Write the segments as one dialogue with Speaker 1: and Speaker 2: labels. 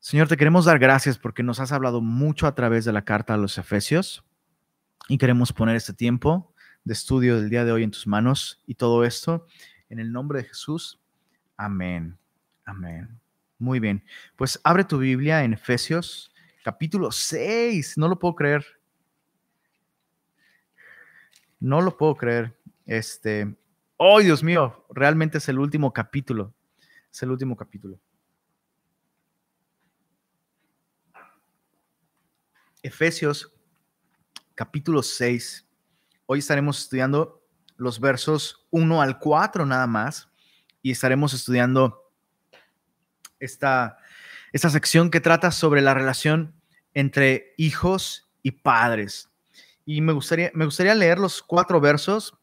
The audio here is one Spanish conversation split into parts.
Speaker 1: Señor, te queremos dar gracias porque nos has hablado mucho a través de la carta a los Efesios y queremos poner este tiempo de estudio del día de hoy en tus manos y todo esto en el nombre de Jesús. Amén. Amén. Muy bien. Pues abre tu Biblia en Efesios capítulo 6. No lo puedo creer. No lo puedo creer. Este, oh Dios mío, realmente es el último capítulo. Es el último capítulo. Efesios capítulo 6. Hoy estaremos estudiando los versos 1 al 4 nada más y estaremos estudiando esta, esta sección que trata sobre la relación entre hijos y padres. Y me gustaría, me gustaría leer los cuatro versos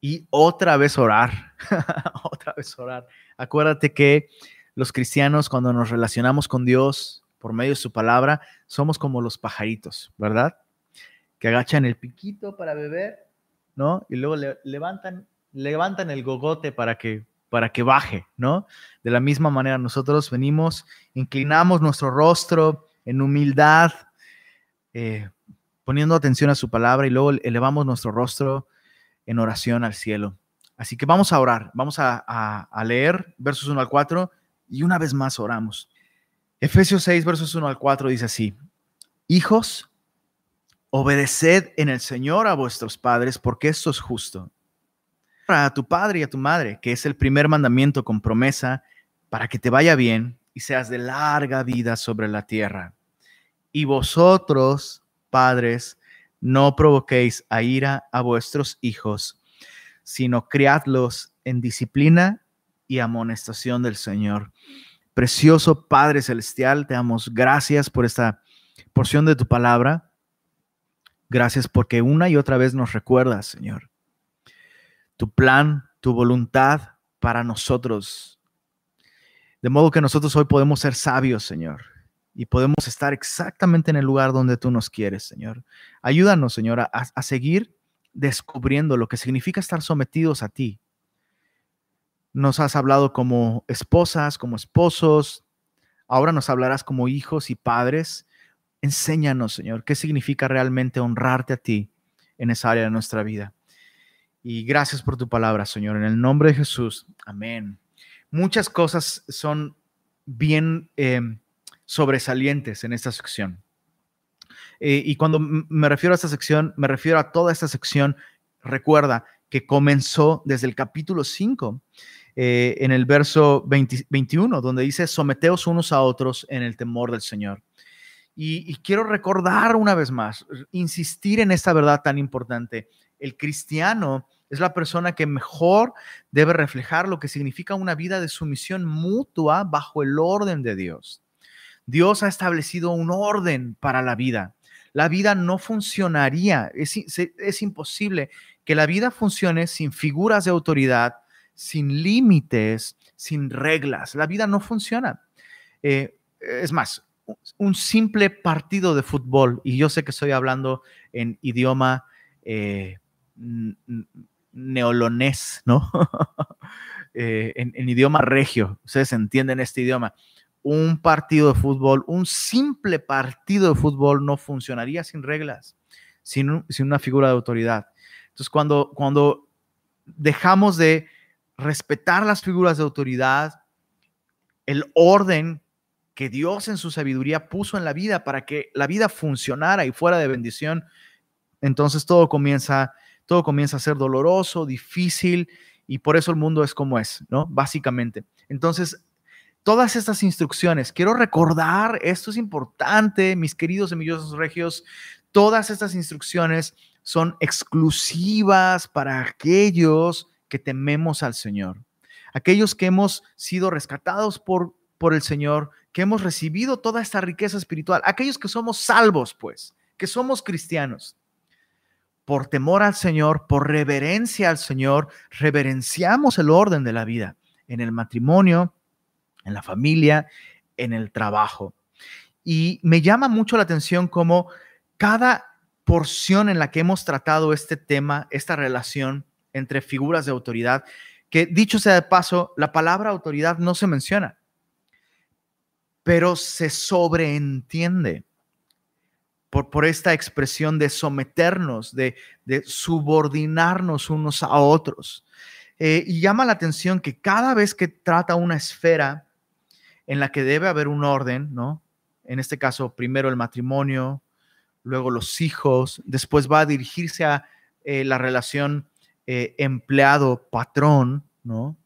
Speaker 1: y otra vez orar. otra vez orar. Acuérdate que los cristianos cuando nos relacionamos con Dios, por medio de su palabra, somos como los pajaritos, ¿verdad? Que agachan el piquito para beber, ¿no? Y luego levantan, levantan el gogote para que, para que baje, ¿no? De la misma manera, nosotros venimos, inclinamos nuestro rostro en humildad, eh, poniendo atención a su palabra y luego elevamos nuestro rostro en oración al cielo. Así que vamos a orar, vamos a, a leer versos 1 al 4 y una vez más oramos. Efesios 6, versos 1 al 4 dice así, Hijos, obedeced en el Señor a vuestros padres, porque esto es justo. A tu padre y a tu madre, que es el primer mandamiento con promesa, para que te vaya bien y seas de larga vida sobre la tierra. Y vosotros, padres, no provoquéis a ira a vuestros hijos, sino criadlos en disciplina y amonestación del Señor. Precioso Padre Celestial, te damos gracias por esta porción de tu palabra. Gracias porque una y otra vez nos recuerdas, Señor, tu plan, tu voluntad para nosotros. De modo que nosotros hoy podemos ser sabios, Señor, y podemos estar exactamente en el lugar donde tú nos quieres, Señor. Ayúdanos, Señor, a, a seguir descubriendo lo que significa estar sometidos a ti, nos has hablado como esposas, como esposos. Ahora nos hablarás como hijos y padres. Enséñanos, Señor, qué significa realmente honrarte a ti en esa área de nuestra vida. Y gracias por tu palabra, Señor. En el nombre de Jesús. Amén. Muchas cosas son bien em, sobresalientes en esta sección. Eh, y cuando me refiero a esta sección, me refiero a toda esta sección. Recuerda que comenzó desde el capítulo 5 eh, en el verso 21, donde dice, someteos unos a otros en el temor del Señor. Y, quiero recordar una vez más, insistir en esta verdad tan importante. El cristiano es la persona que mejor debe reflejar lo que significa una vida de sumisión mutua bajo el orden de Dios. Dios ha establecido un orden para la vida. La vida no funcionaría, es imposible que la vida funcione sin figuras de autoridad, sin límites, sin reglas. La vida no funciona. Eh, es más, un simple partido de fútbol, y yo sé que estoy hablando en idioma eh, neolonés, ¿no? Eh, en, idioma regio, ustedes entienden este idioma. Un partido de fútbol, un simple partido de fútbol no funcionaría sin reglas, sin, una figura de autoridad. Entonces, cuando dejamos de respetar las figuras de autoridad, el orden que Dios en su sabiduría puso en la vida para que la vida funcionara y fuera de bendición, entonces todo comienza, todo comienza a ser doloroso, difícil y por eso el mundo es como es, ¿no? Básicamente. Entonces, todas estas instrucciones, quiero recordar, esto es importante, mis queridos semillosos regios, todas estas instrucciones son exclusivas para aquellos que tememos al Señor. Aquellos que hemos sido rescatados por, por el Señor, que hemos recibido toda esta riqueza espiritual. Aquellos que somos salvos, pues, que somos cristianos. Por temor al Señor, por reverencia al Señor, reverenciamos el orden de la vida en el matrimonio, en la familia, en el trabajo. Y me llama mucho la atención cómo cada porción en la que hemos tratado este tema, esta relación, entre figuras de autoridad, que dicho sea de paso, la palabra autoridad no se menciona. pero se sobreentiende por, por esta expresión de someternos, de, de subordinarnos unos a otros. Eh, y llama la atención que cada vez que trata una esfera en la que debe haber un orden, ¿no? En este caso, primero el matrimonio, luego los hijos, después va a dirigirse a eh, la relación eh, empleado-patrón, ¿no?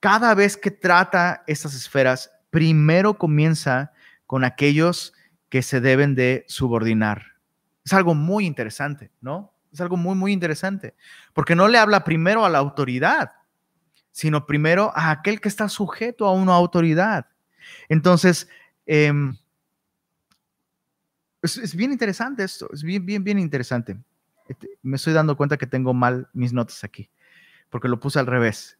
Speaker 1: Cada vez que trata estas esferas, primero comienza con aquellos que se deben de subordinar. Es algo muy interesante, ¿no? Es algo muy, muy interesante, porque no le habla primero a la autoridad, sino primero a aquel que está sujeto a una autoridad. Entonces, em, es, bien interesante esto, es bien, bien, bien interesante. Este, me estoy dando cuenta que tengo mal mis notas aquí, porque lo puse al revés.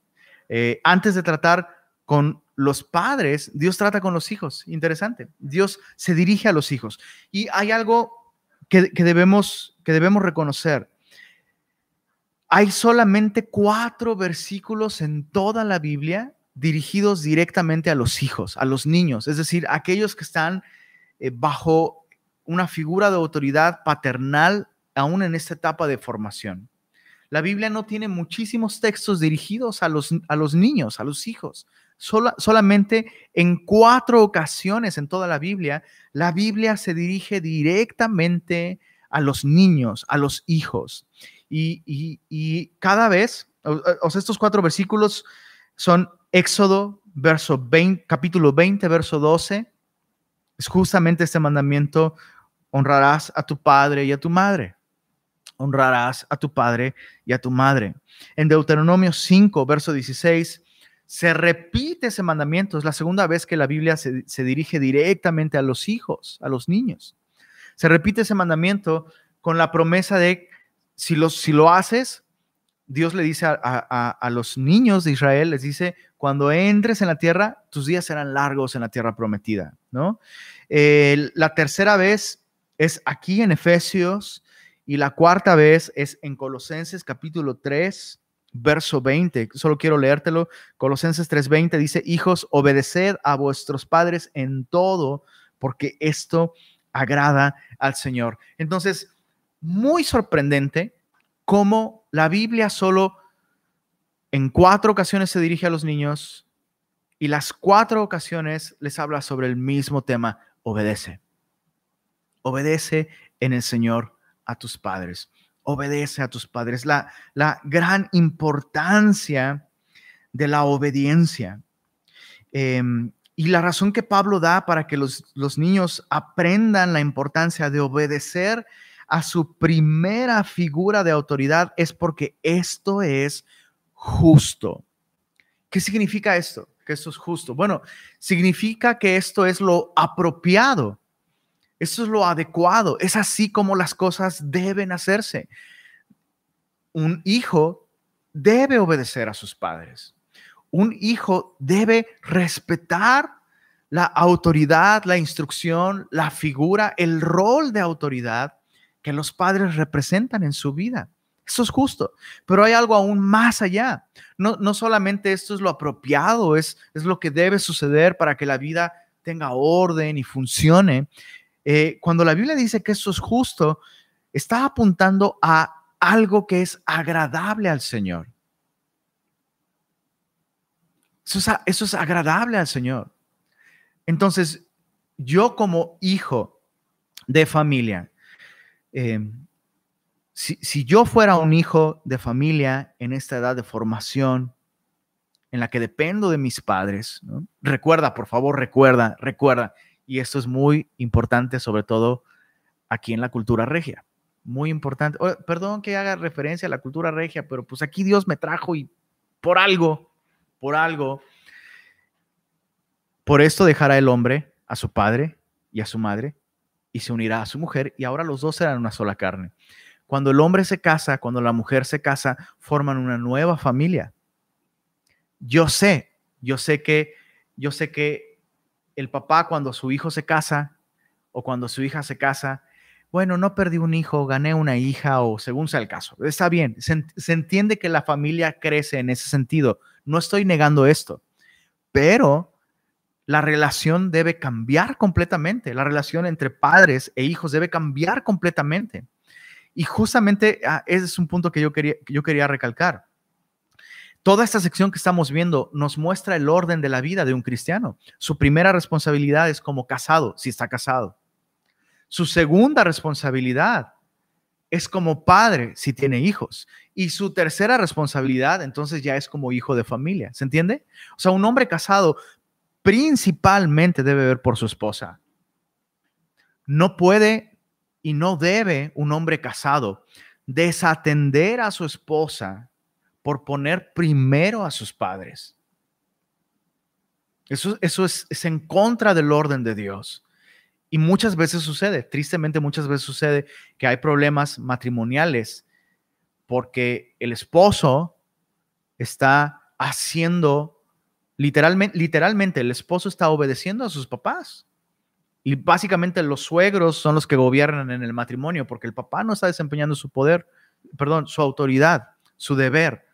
Speaker 1: Eh, antes de tratar con los padres, Dios trata con los hijos. Interesante. Dios se dirige a los hijos. Y hay algo que, debemos, que debemos reconocer. Hay solamente cuatro versículos en toda la Biblia dirigidos directamente a los hijos, a los niños, es decir, aquellos que están eh, bajo una figura de autoridad paternal aún en esta etapa de formación. La Biblia no tiene muchísimos textos dirigidos a los, a los niños, a los hijos. solamente en cuatro ocasiones en toda la Biblia, la Biblia se dirige directamente a los niños, a los hijos. Y, cada vez, o, sea, estos cuatro versículos son Éxodo, verso 20, capítulo 20, verso 12. Es justamente este mandamiento, honrarás a tu padre y a tu madre honrarás a tu padre y a tu madre. En Deuteronomio 5, verso 16, se repite ese mandamiento. Es la segunda vez que la Biblia se, dirige directamente a los hijos, a los niños. Se repite ese mandamiento con la promesa de, si, si lo haces, Dios le dice a, los niños de Israel, les dice, cuando entres en la tierra, tus días serán largos en la tierra prometida, ¿no? la tercera vez es aquí en Efesios y la cuarta vez es en Colosenses capítulo 3, verso 20. Solo quiero leértelo. Colosenses 3:20 dice, hijos, obedeced a vuestros padres en todo, porque esto agrada al Señor. Entonces, muy sorprendente cómo la Biblia solo en cuatro ocasiones se dirige a los niños y las cuatro ocasiones les habla sobre el mismo tema, obedece. Obedece en el Señor a tus padres. Obedece a tus padres. La, la gran importancia de la obediencia. Em, y la razón que Pablo da para que los, los niños aprendan la importancia de obedecer a su primera figura de autoridad es porque esto es justo. ¿Qué significa esto? Que esto es justo. Bueno, significa que esto es lo apropiado. Eso es lo adecuado. Es así como las cosas deben hacerse. Un hijo debe obedecer a sus padres. Un hijo debe respetar la autoridad, la instrucción, la figura, el rol de autoridad que los padres representan en su vida. Eso es justo, pero hay algo aún más allá. No, no solamente esto es lo apropiado, es, es lo que debe suceder para que la vida tenga orden y funcione, eh, cuando la Biblia dice que eso es justo, está apuntando a algo que es agradable al Señor. Eso es, agradable al Señor. Entonces, yo como hijo de familia, em, si, yo fuera un hijo de familia en esta edad de formación, en la que dependo de mis padres, recuerda, por favor, recuerda, recuerda, y esto es muy importante, sobre todo aquí en la cultura regia. Muy importante. perdón que haga referencia a la cultura regia, pero pues aquí Dios me trajo y por algo, por algo, por esto dejará el hombre a su padre y a su madre y se unirá a su mujer y ahora los dos serán una sola carne. Cuando el hombre se casa, cuando la mujer se casa, forman una nueva familia. Yo sé, yo sé que, yo sé que el papá cuando su hijo se casa o cuando su hija se casa, bueno, no perdí un hijo, gané una hija o según sea el caso. Está bien, se, entiende que la familia crece en ese sentido. No estoy negando esto, pero la relación debe cambiar completamente. La relación entre padres e hijos debe cambiar completamente. Y justamente ah, ese es un punto que yo quería, yo quería recalcar. Toda esta sección que estamos viendo nos muestra el orden de la vida de un cristiano. Su primera responsabilidad es como casado, si está casado. Su segunda responsabilidad es como padre, si tiene hijos. Y su tercera responsabilidad, entonces ya es como hijo de familia. ¿Se entiende? O sea, un hombre casado principalmente debe ver por su esposa. No puede y no debe un hombre casado desatender a su esposa por poner primero a sus padres. Eso, eso es, es en contra del orden de Dios. Y muchas veces sucede, tristemente muchas veces sucede que hay problemas matrimoniales porque el esposo está haciendo Literalmente, literalmente, el esposo está obedeciendo a sus papás. Y básicamente los suegros son los que gobiernan en el matrimonio porque el papá no está desempeñando su poder, perdón, su autoridad, su deber.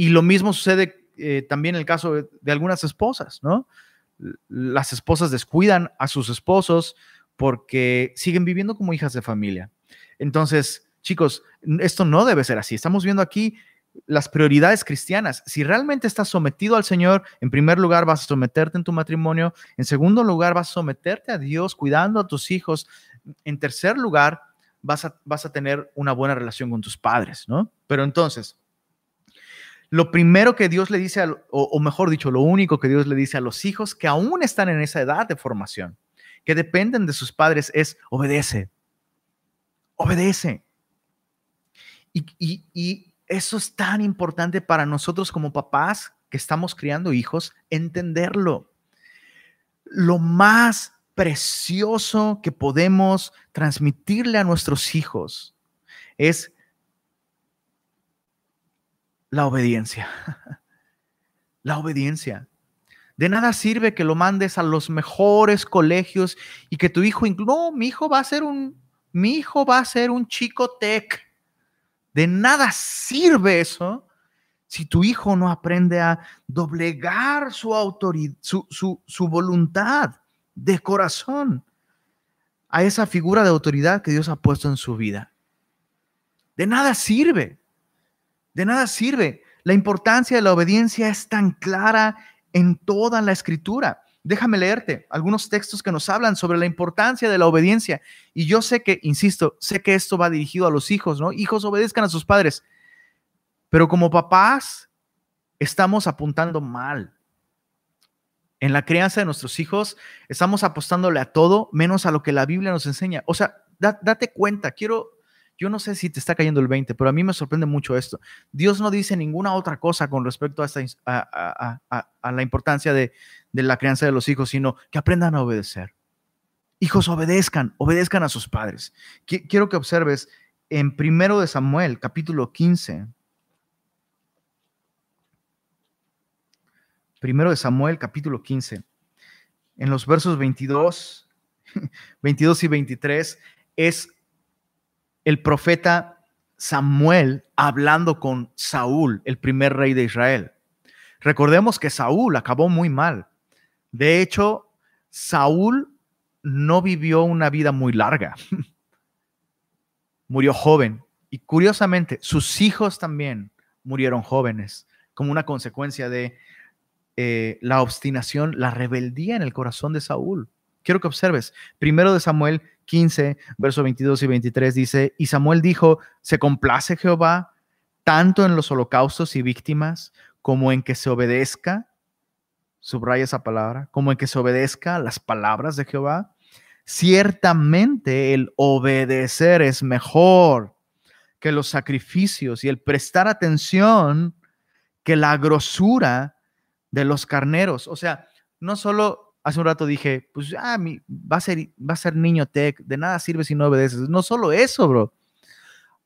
Speaker 1: Y lo mismo sucede eh, también en el caso de, de, algunas esposas, ¿no? Las esposas descuidan a sus esposos porque siguen viviendo como hijas de familia. Entonces, chicos, esto no debe ser así. Estamos viendo aquí las prioridades cristianas. Si realmente estás sometido al Señor, en primer lugar vas a someterte en tu matrimonio, en segundo lugar vas a someterte a Dios cuidando a tus hijos, en tercer lugar vas a, vas a tener una buena relación con tus padres, ¿no? Pero entonces, lo primero que Dios le dice, o, mejor dicho, lo único que Dios le dice a los hijos que aún están en esa edad de formación, que dependen de sus padres, es obedece, obedece. Y, y eso es tan importante para nosotros como papás que estamos criando hijos, entenderlo. Lo más precioso que podemos transmitirle a nuestros hijos es la obediencia. La obediencia. De nada sirve que lo mandes a los mejores colegios y que tu hijo, no, mi hijo va a ser un, mi hijo va a ser un chico tech de nada sirve eso si tu hijo no aprende a doblegar su autoridad, su, su, voluntad de corazón a esa figura de autoridad que Dios ha puesto en su vida. De nada sirve. De nada sirve. La importancia de la obediencia es tan clara en toda la escritura. Déjame leerte algunos textos que nos hablan sobre la importancia de la obediencia. Y yo sé que, insisto, sé que esto va dirigido a los hijos, ¿no? Hijos obedezcan a sus padres. Pero como papás, estamos apuntando mal. En la crianza de nuestros hijos, estamos apostándole a todo menos a lo que la Biblia nos enseña. O sea, date cuenta, quiero yo no sé si te está cayendo el 20, pero a mí me sorprende mucho esto. Dios no dice ninguna otra cosa con respecto a, esta, a, la importancia de, la crianza de los hijos, sino que aprendan a obedecer. Hijos, obedezcan, obedezcan a sus padres. Quiero que observes en primero de Samuel, capítulo 15. Primero de Samuel, capítulo 15. En los versos 22, 22 y 23 es el profeta Samuel hablando con Saúl, el primer rey de Israel. Recordemos que Saúl acabó muy mal. De hecho, Saúl no vivió una vida muy larga. Murió joven. Y curiosamente, sus hijos también murieron jóvenes, como una consecuencia de eh, la obstinación, la rebeldía en el corazón de Saúl. Quiero que observes, primero de Samuel 15, versos 22 y 23 dice, y Samuel dijo, ¿se complace Jehová tanto en los holocaustos y víctimas como en que se obedezca? Subraya esa palabra, como en que se obedezca las palabras de Jehová. Ciertamente el obedecer es mejor que los sacrificios y el prestar atención que la grosura de los carneros. O sea, no solo hace un rato dije, pues ah, mi, va, a ser, va a ser niño tech, de nada sirve si no obedeces. No solo eso, bro.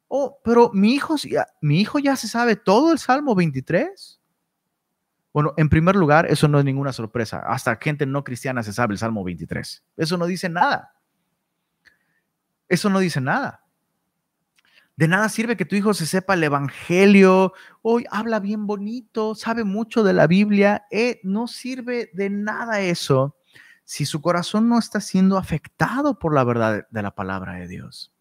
Speaker 1: Oh, pero mi hijo, mi hijo ya se sabe todo el Salmo 23. Bueno, en primer lugar, eso no es ninguna sorpresa. Hasta gente no cristiana se sabe el Salmo 23. Eso no dice nada. Eso no dice nada. De nada sirve que tu hijo se sepa el Evangelio, hoy habla bien bonito, sabe mucho de la Biblia. Eh, no sirve de nada eso si su corazón no está siendo afectado por la verdad de la palabra de Dios.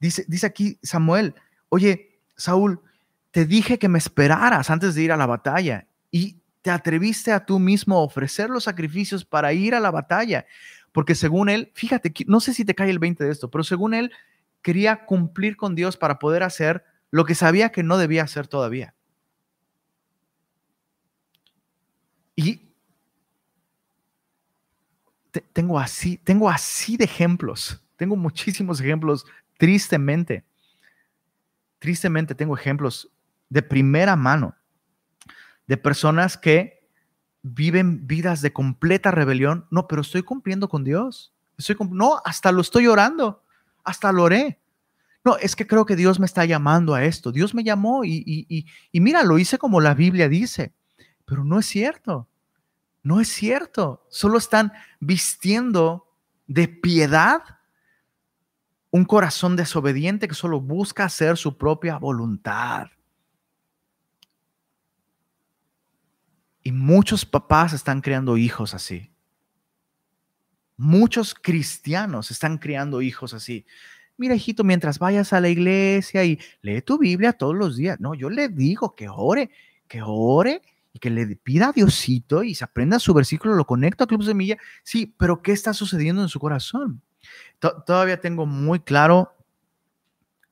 Speaker 1: Dice, dice aquí Samuel, oye, Saúl, te dije que me esperaras antes de ir a la batalla y te atreviste a tú mismo a ofrecer los sacrificios para ir a la batalla, porque según él, fíjate, no sé si te cae el 20 de esto, pero según él quería cumplir con Dios para poder hacer lo que sabía que no debía hacer todavía. Y tengo así, tengo así de ejemplos, tengo muchísimos ejemplos, tristemente. Tristemente tengo ejemplos de primera mano de personas que viven vidas de completa rebelión. No, pero estoy cumpliendo con Dios. Estoy no, hasta lo estoy orando, hasta lo oré. No, es que creo que Dios me está llamando a esto. Dios me llamó y, y, y mira, lo hice como la Biblia dice, pero no es cierto. No es cierto. Solo están vistiendo de piedad un corazón desobediente que solo busca hacer su propia voluntad. Y muchos papás están creando hijos así. Muchos cristianos están criando hijos así. Mira, hijito, mientras vayas a la iglesia y lee tu Biblia todos los días. No, yo le digo que ore, que ore y que le pida a Diosito y se aprenda su versículo, lo conecto a Club Semilla. Sí, pero ¿qué está sucediendo en su corazón? todavía tengo muy claro,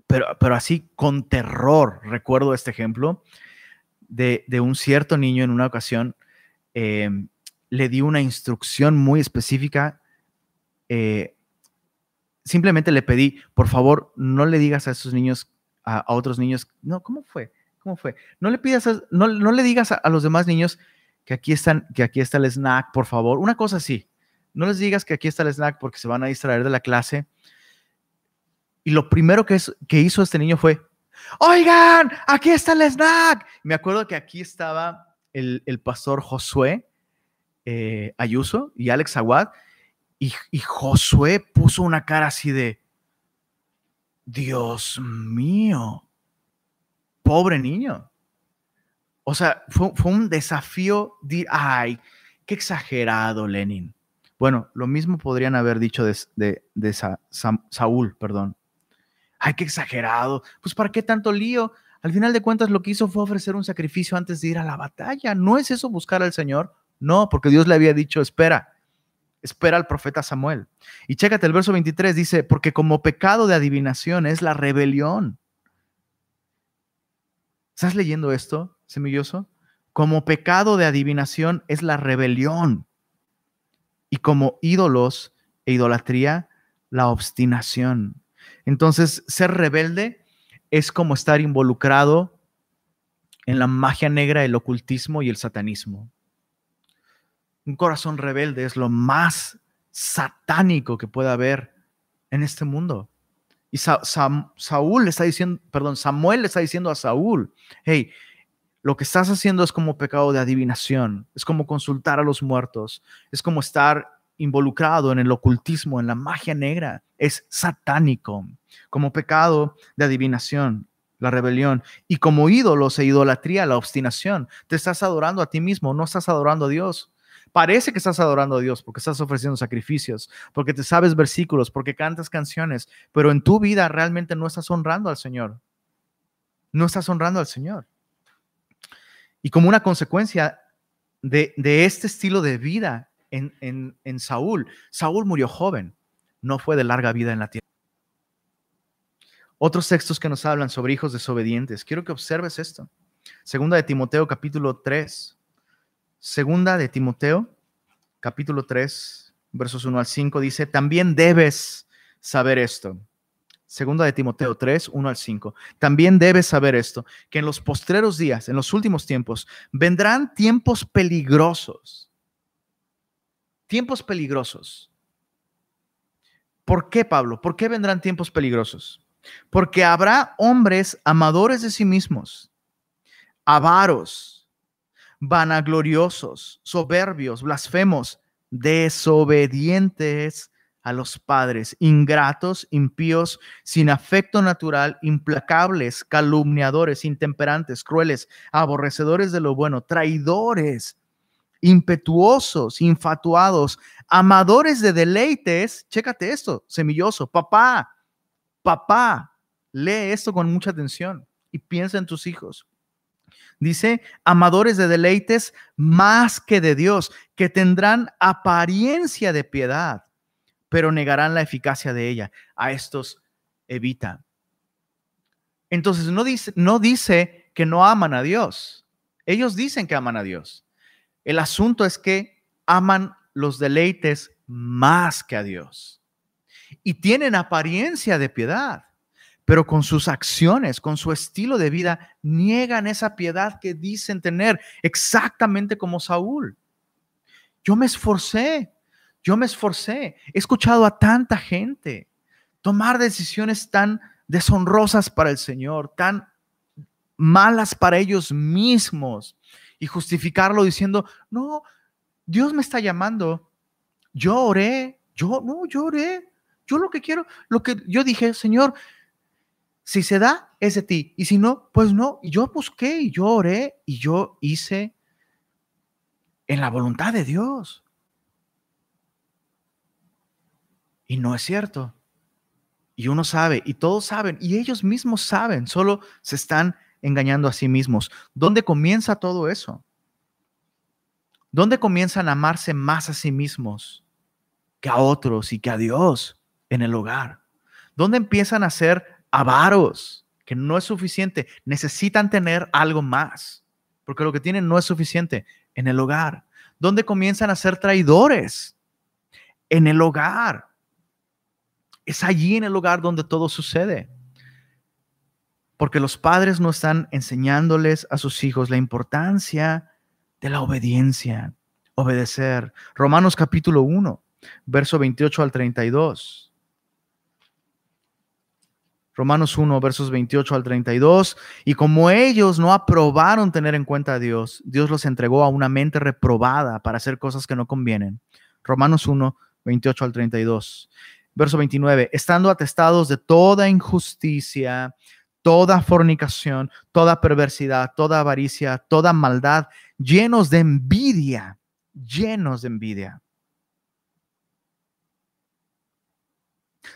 Speaker 1: pero, pero así con terror, recuerdo este ejemplo de, un cierto niño en una ocasión. Em, le di una instrucción muy específica. Eh, simplemente le pedí, por favor, no le digas a esos niños, a, otros niños, no, ¿cómo fue? ¿Cómo fue? No le pidas, no, no, le digas a, a, los demás niños que aquí están, que aquí está el snack, por favor. Una cosa así. No les digas que aquí está el snack porque se van a distraer de la clase. Y lo primero que hizo este niño fue, oigan, aquí está el snack. Me acuerdo que aquí estaba el, pastor Josué eh, Ayuso y Alex Aguad. Y, Josué puso una cara así de, Dios mío, pobre niño. O sea, fue, un desafío de, ay, qué exagerado, Lenin. Bueno, lo mismo podrían haber dicho de, Saúl, perdón. Ay, qué exagerado. Pues ¿para qué tanto lío? Al final de cuentas lo que hizo fue ofrecer un sacrificio antes de ir a la batalla. ¿No es eso buscar al Señor? No, porque Dios le había dicho, espera, espera al profeta Samuel. Y chécate, el verso 23 dice, porque como pecado de adivinación es la rebelión. ¿Estás leyendo esto, semilloso? Como pecado de adivinación es la rebelión y como ídolos e idolatría, la obstinación. Entonces, ser rebelde es como estar involucrado en la magia negra, el ocultismo y el satanismo. Un corazón rebelde es lo más satánico que puede haber en este mundo. Y Saúl le está diciendo, perdón, Samuel le está diciendo a Saúl, hey, lo que estás haciendo es como pecado de adivinación, es como consultar a los muertos, es como estar involucrado en el ocultismo, en la magia negra, es satánico, como pecado de adivinación, la rebelión, y como ídolos e idolatría, la obstinación. Te estás adorando a ti mismo, no estás adorando a Dios. Parece que estás adorando a Dios porque estás ofreciendo sacrificios, porque te sabes versículos, porque cantas canciones, pero en tu vida realmente no estás honrando al Señor. No estás honrando al Señor. Y como una consecuencia de, este estilo de vida en, en Saúl, Saúl murió joven, no fue de larga vida en la tierra. Otros textos que nos hablan sobre hijos desobedientes. Quiero que observes esto. Segunda de Timoteo capítulo 3. Segunda de Timoteo capítulo 3, versos 1 al 5 dice, también debes saber esto. Segunda de Timoteo 3, 1 al 5. También debes saber esto, que en los postreros días, en los últimos tiempos, vendrán tiempos peligrosos. Tiempos peligrosos. ¿Por qué, Pablo? ¿Por qué vendrán tiempos peligrosos? Porque habrá hombres amadores de sí mismos, avaros, vanagloriosos, soberbios, blasfemos, desobedientes a los padres, ingratos, impíos, sin afecto natural, implacables, calumniadores, intemperantes, crueles, aborrecedores de lo bueno, traidores, impetuosos, infatuados, amadores de deleites. Chécate esto, semilloso. Papá, papá, lee esto con mucha atención y piensa en tus hijos. Dice, amadores de deleites más que de Dios, que tendrán apariencia de piedad, pero negarán la eficacia de ella. A estos evita. Entonces no dice, no dice que no aman a Dios. Ellos dicen que aman a Dios. El asunto es que aman los deleites más que a Dios. Y tienen apariencia de piedad, pero con sus acciones, con su estilo de vida, niegan esa piedad que dicen tener, exactamente como Saúl. Yo me esforcé, yo me esforcé. He escuchado a tanta gente tomar decisiones tan deshonrosas para el Señor, tan malas para ellos mismos y justificarlo diciendo, no, Dios me está llamando. Yo oré, yo no, yo oré. Yo lo que quiero, lo que yo dije, Señor, si se da, es de ti. Y si no, pues no. Yo busqué y yo oré y yo hice en la voluntad de Dios. Y no es cierto. Y uno sabe, y todos saben, y ellos mismos saben, solo se están engañando a sí mismos. ¿Dónde comienza todo eso? ¿Dónde comienzan a amarse más a sí mismos que a otros y que a Dios en el hogar? ¿Dónde empiezan a ser avaros? Que no es suficiente. Necesitan tener algo más, porque lo que tienen no es suficiente en el hogar. ¿Dónde comienzan a ser traidores? En el hogar. Es allí en el lugar donde todo sucede. Porque los padres no están enseñándoles a sus hijos la importancia de la obediencia, obedecer. Romanos capítulo 1, verso 28 al 32. Romanos 1, versos 28 al 32. Y como ellos no aprobaron tener en cuenta a Dios, Dios los entregó a una mente reprobada para hacer cosas que no convienen. Romanos 1, 28 al 32. Verso 29, estando atestados de toda injusticia, toda fornicación, toda perversidad, toda avaricia, toda maldad, llenos de envidia, llenos de envidia.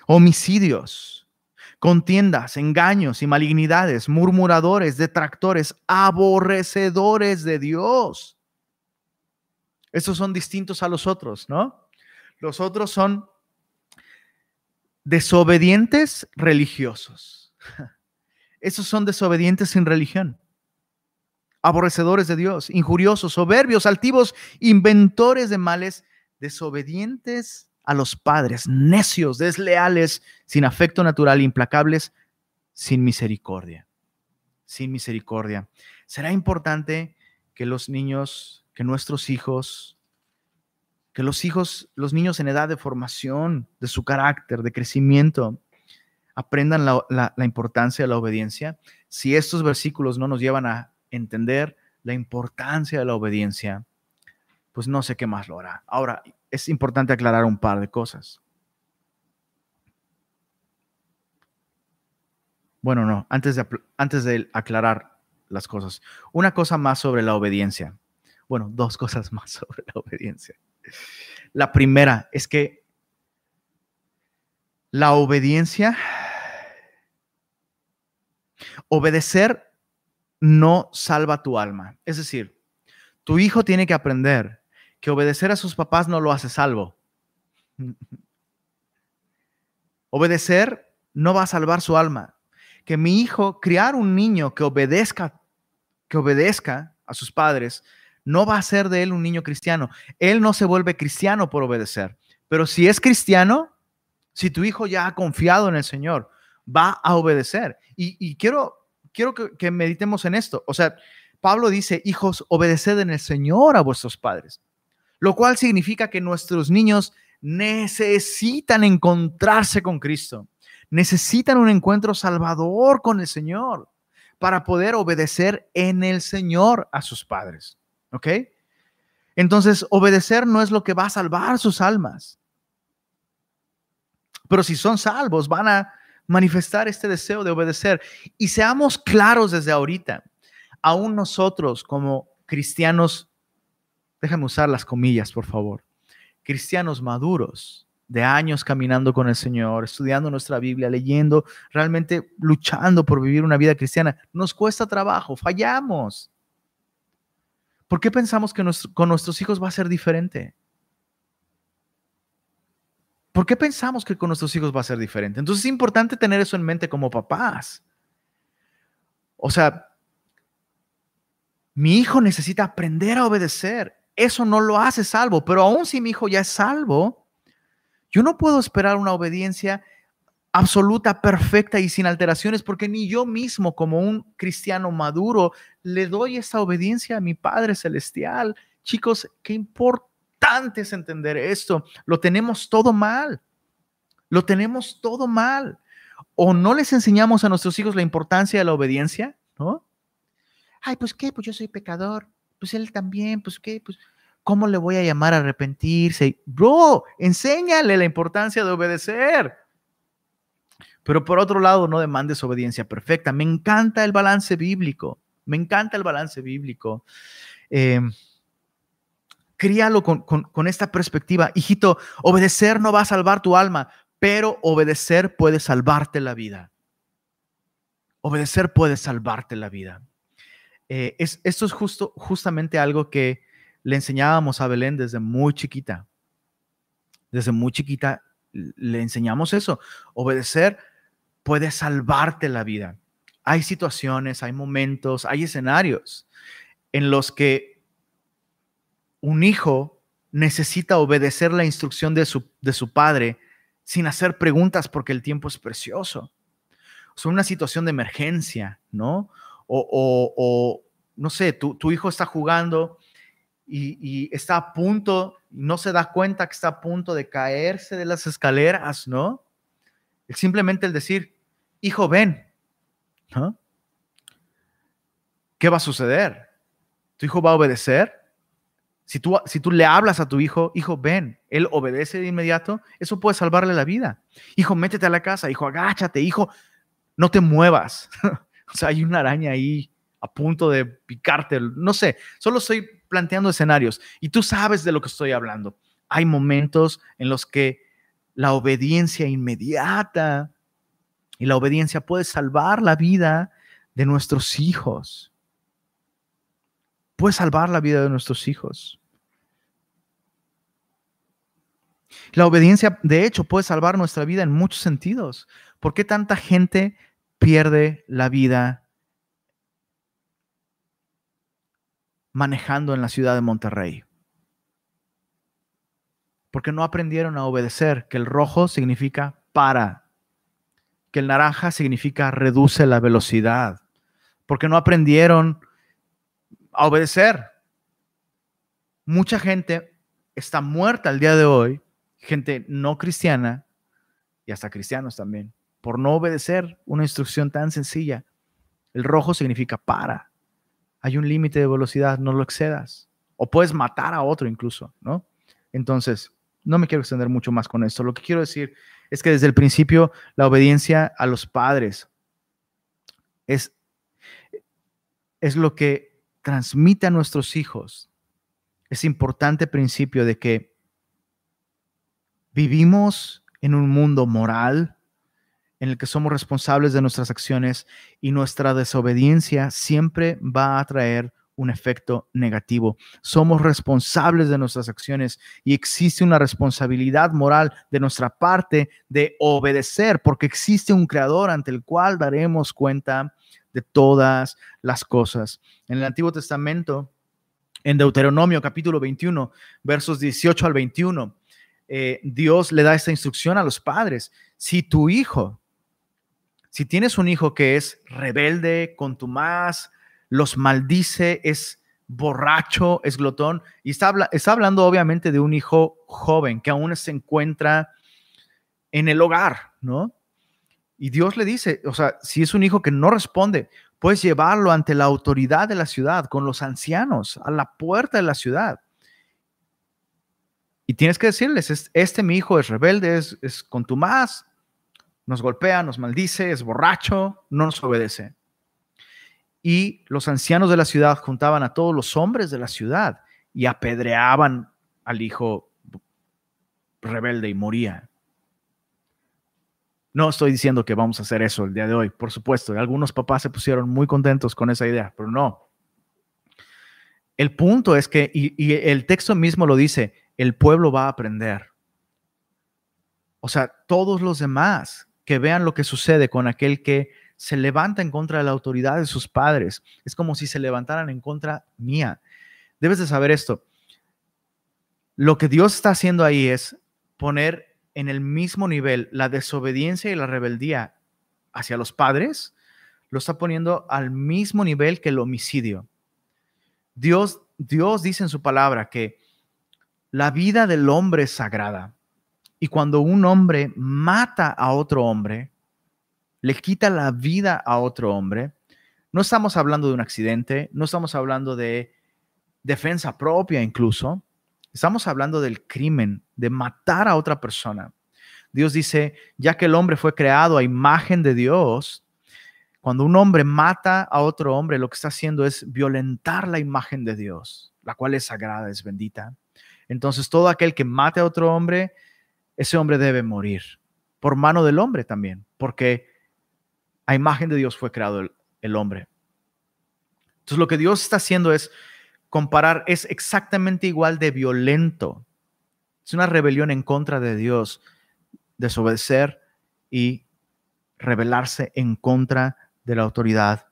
Speaker 1: Homicidios, contiendas, engaños y malignidades, murmuradores, detractores, aborrecedores de Dios. Estos son distintos a los otros, ¿no? Los otros son desobedientes religiosos. Esos son desobedientes sin religión. Aborrecedores de Dios, injuriosos, soberbios, altivos, inventores de males, desobedientes a los padres, necios, desleales, sin afecto natural, implacables, sin misericordia. Sin misericordia. Será importante que los niños, que nuestros hijos que los hijos, los niños en edad de formación, de su carácter, de crecimiento, aprendan la, importancia de la obediencia. Si estos versículos no nos llevan a entender la importancia de la obediencia, pues no sé qué más lo hará. Ahora, es importante aclarar un par de cosas. Bueno, no, antes de, antes de aclarar las cosas, una cosa más sobre la obediencia. Bueno, dos cosas más sobre la obediencia. La primera es que la obediencia, obedecer no salva tu alma. Es decir, tu hijo tiene que aprender que obedecer a sus papás no lo hace salvo. Obedecer no va a salvar su alma. Que mi hijo, criar un niño que obedezca, que obedezca a sus padres, no va a ser de él un niño cristiano. Él no se vuelve cristiano por obedecer. Pero si es cristiano, si tu hijo ya ha confiado en el Señor, va a obedecer. Y, quiero, quiero que, que meditemos en esto. O sea, Pablo dice, hijos, obedeced en el Señor a vuestros padres. Lo cual significa que nuestros niños necesitan encontrarse con Cristo. Necesitan un encuentro salvador con el Señor para poder obedecer en el Señor a sus padres. ¿Ok? Entonces, obedecer no es lo que va a salvar sus almas. Pero si son salvos, van a manifestar este deseo de obedecer. Y seamos claros desde ahorita, aún nosotros como cristianos déjame usar las comillas, por favor, cristianos maduros, de años caminando con el Señor, estudiando nuestra Biblia, leyendo, realmente luchando por vivir una vida cristiana, nos cuesta trabajo, fallamos. ¿Por qué pensamos que con nuestros hijos va a ser diferente? ¿Por qué pensamos que con nuestros hijos va a ser diferente? Entonces es importante tener eso en mente como papás. O sea, mi hijo necesita aprender a obedecer. Eso no lo hace salvo, pero aún si mi hijo ya es salvo, yo no puedo esperar una obediencia absoluta, perfecta y sin alteraciones, porque ni yo mismo como un cristiano maduro le doy esa obediencia a mi Padre Celestial. Chicos, qué importante es entender esto. Lo tenemos todo mal. Lo tenemos todo mal. O no les enseñamos a nuestros hijos la importancia de la obediencia, ¿no? Ay, pues qué, pues yo soy pecador. Pues él también, pues qué, pues ¿cómo le voy a llamar a arrepentirse? Bro, enséñale la importancia de obedecer. Pero por otro lado, no demandes obediencia perfecta. Me encanta el balance bíblico. Me encanta el balance bíblico. Eh, críalo con, con esta perspectiva. Hijito, obedecer no va a salvar tu alma, pero obedecer puede salvarte la vida. Obedecer puede salvarte la vida. Eh, es, esto es justo, justamente algo que le enseñábamos a Belén desde muy chiquita. Desde muy chiquita le enseñamos eso. Obedecer puede salvarte la vida. Hay situaciones, hay momentos, hay escenarios en los que un hijo necesita obedecer la instrucción de su, de su padre sin hacer preguntas porque el tiempo es precioso. O una situación de emergencia, ¿no? O, no sé, tu, hijo está jugando y, está a punto, no se da cuenta que está a punto de caerse de las escaleras, ¿no? Simplemente el decir, hijo, ven, ¿no? ¿Qué va a suceder? ¿Tu hijo va a obedecer? Si tú, si tú le hablas a tu hijo, hijo, ven, él obedece de inmediato, eso puede salvarle la vida. Hijo, métete a la casa, hijo, agáchate, hijo, no te muevas. o sea, hay una araña ahí a punto de picarte, no sé, solo estoy planteando escenarios y tú sabes de lo que estoy hablando. Hay momentos en los que la obediencia inmediata y la obediencia puede salvar la vida de nuestros hijos. Puede salvar la vida de nuestros hijos. La obediencia, de hecho, puede salvar nuestra vida en muchos sentidos. ¿Por qué tanta gente pierde la vida manejando en la ciudad de Monterrey. Porque no aprendieron a obedecer que el rojo significa para, que el naranja significa reduce la velocidad. Porque no aprendieron a obedecer. Mucha gente está muerta al día de hoy, gente no cristiana y hasta cristianos también, por no obedecer una instrucción tan sencilla. El rojo significa para hay un límite de velocidad, no lo excedas. O puedes matar a otro incluso, ¿no? Entonces, no me quiero extender mucho más con esto. Lo que quiero decir es que desde el principio la obediencia a los padres es, es lo que transmite a nuestros hijos ese importante principio de que vivimos en un mundo moral, en el que somos responsables de nuestras acciones y nuestra desobediencia siempre va a traer un efecto negativo. Somos responsables de nuestras acciones y existe una responsabilidad moral de nuestra parte de obedecer, porque existe un creador ante el cual daremos cuenta de todas las cosas. En el Antiguo Testamento, en Deuteronomio capítulo 21, versos 18 al 21, eh, Dios le da esta instrucción a los padres. Si tu hijo si tienes un hijo que es rebelde, contumaz, los maldice, es borracho, es glotón, y está, está hablando obviamente de un hijo joven que aún se encuentra en el hogar, ¿no? Y Dios le dice, o sea, si es un hijo que no responde, puedes llevarlo ante la autoridad de la ciudad, con los ancianos, a la puerta de la ciudad. Y tienes que decirles, este mi hijo es rebelde, es, es contumaz, nos golpea, nos maldice, es borracho, no nos obedece. Y los ancianos de la ciudad juntaban a todos los hombres de la ciudad y apedreaban al hijo rebelde y moría. No estoy diciendo que vamos a hacer eso el día de hoy, por supuesto. Algunos papás se pusieron muy contentos con esa idea, pero no. El punto es que, y, el texto mismo lo dice, el pueblo va a aprender. O sea, todos los demás que vean lo que sucede con aquel que se levanta en contra de la autoridad de sus padres, es como si se levantaran en contra mía. Debes de saber esto. Lo que Dios está haciendo ahí es poner en el mismo nivel la desobediencia y la rebeldía hacia los padres, lo está poniendo al mismo nivel que el homicidio. Dios, Dios dice en su palabra que la vida del hombre es sagrada. Y cuando un hombre mata a otro hombre, le quita la vida a otro hombre, no estamos hablando de un accidente, no estamos hablando de defensa propia incluso, Estamos hablando del crimen, de matar a otra persona. Dios dice, ya que el hombre fue creado a imagen de Dios, cuando un hombre mata a otro hombre, lo que está haciendo es violentar la imagen de Dios, la cual es sagrada, es bendita. Entonces, todo aquel que mate a otro hombre, ese hombre debe morir, por mano del hombre también, porque a imagen de Dios fue creado el, el hombre. Entonces, lo que Dios está haciendo es comparar es exactamente igual de violento. Es una rebelión en contra de Dios, desobedecer y rebelarse en contra de la autoridad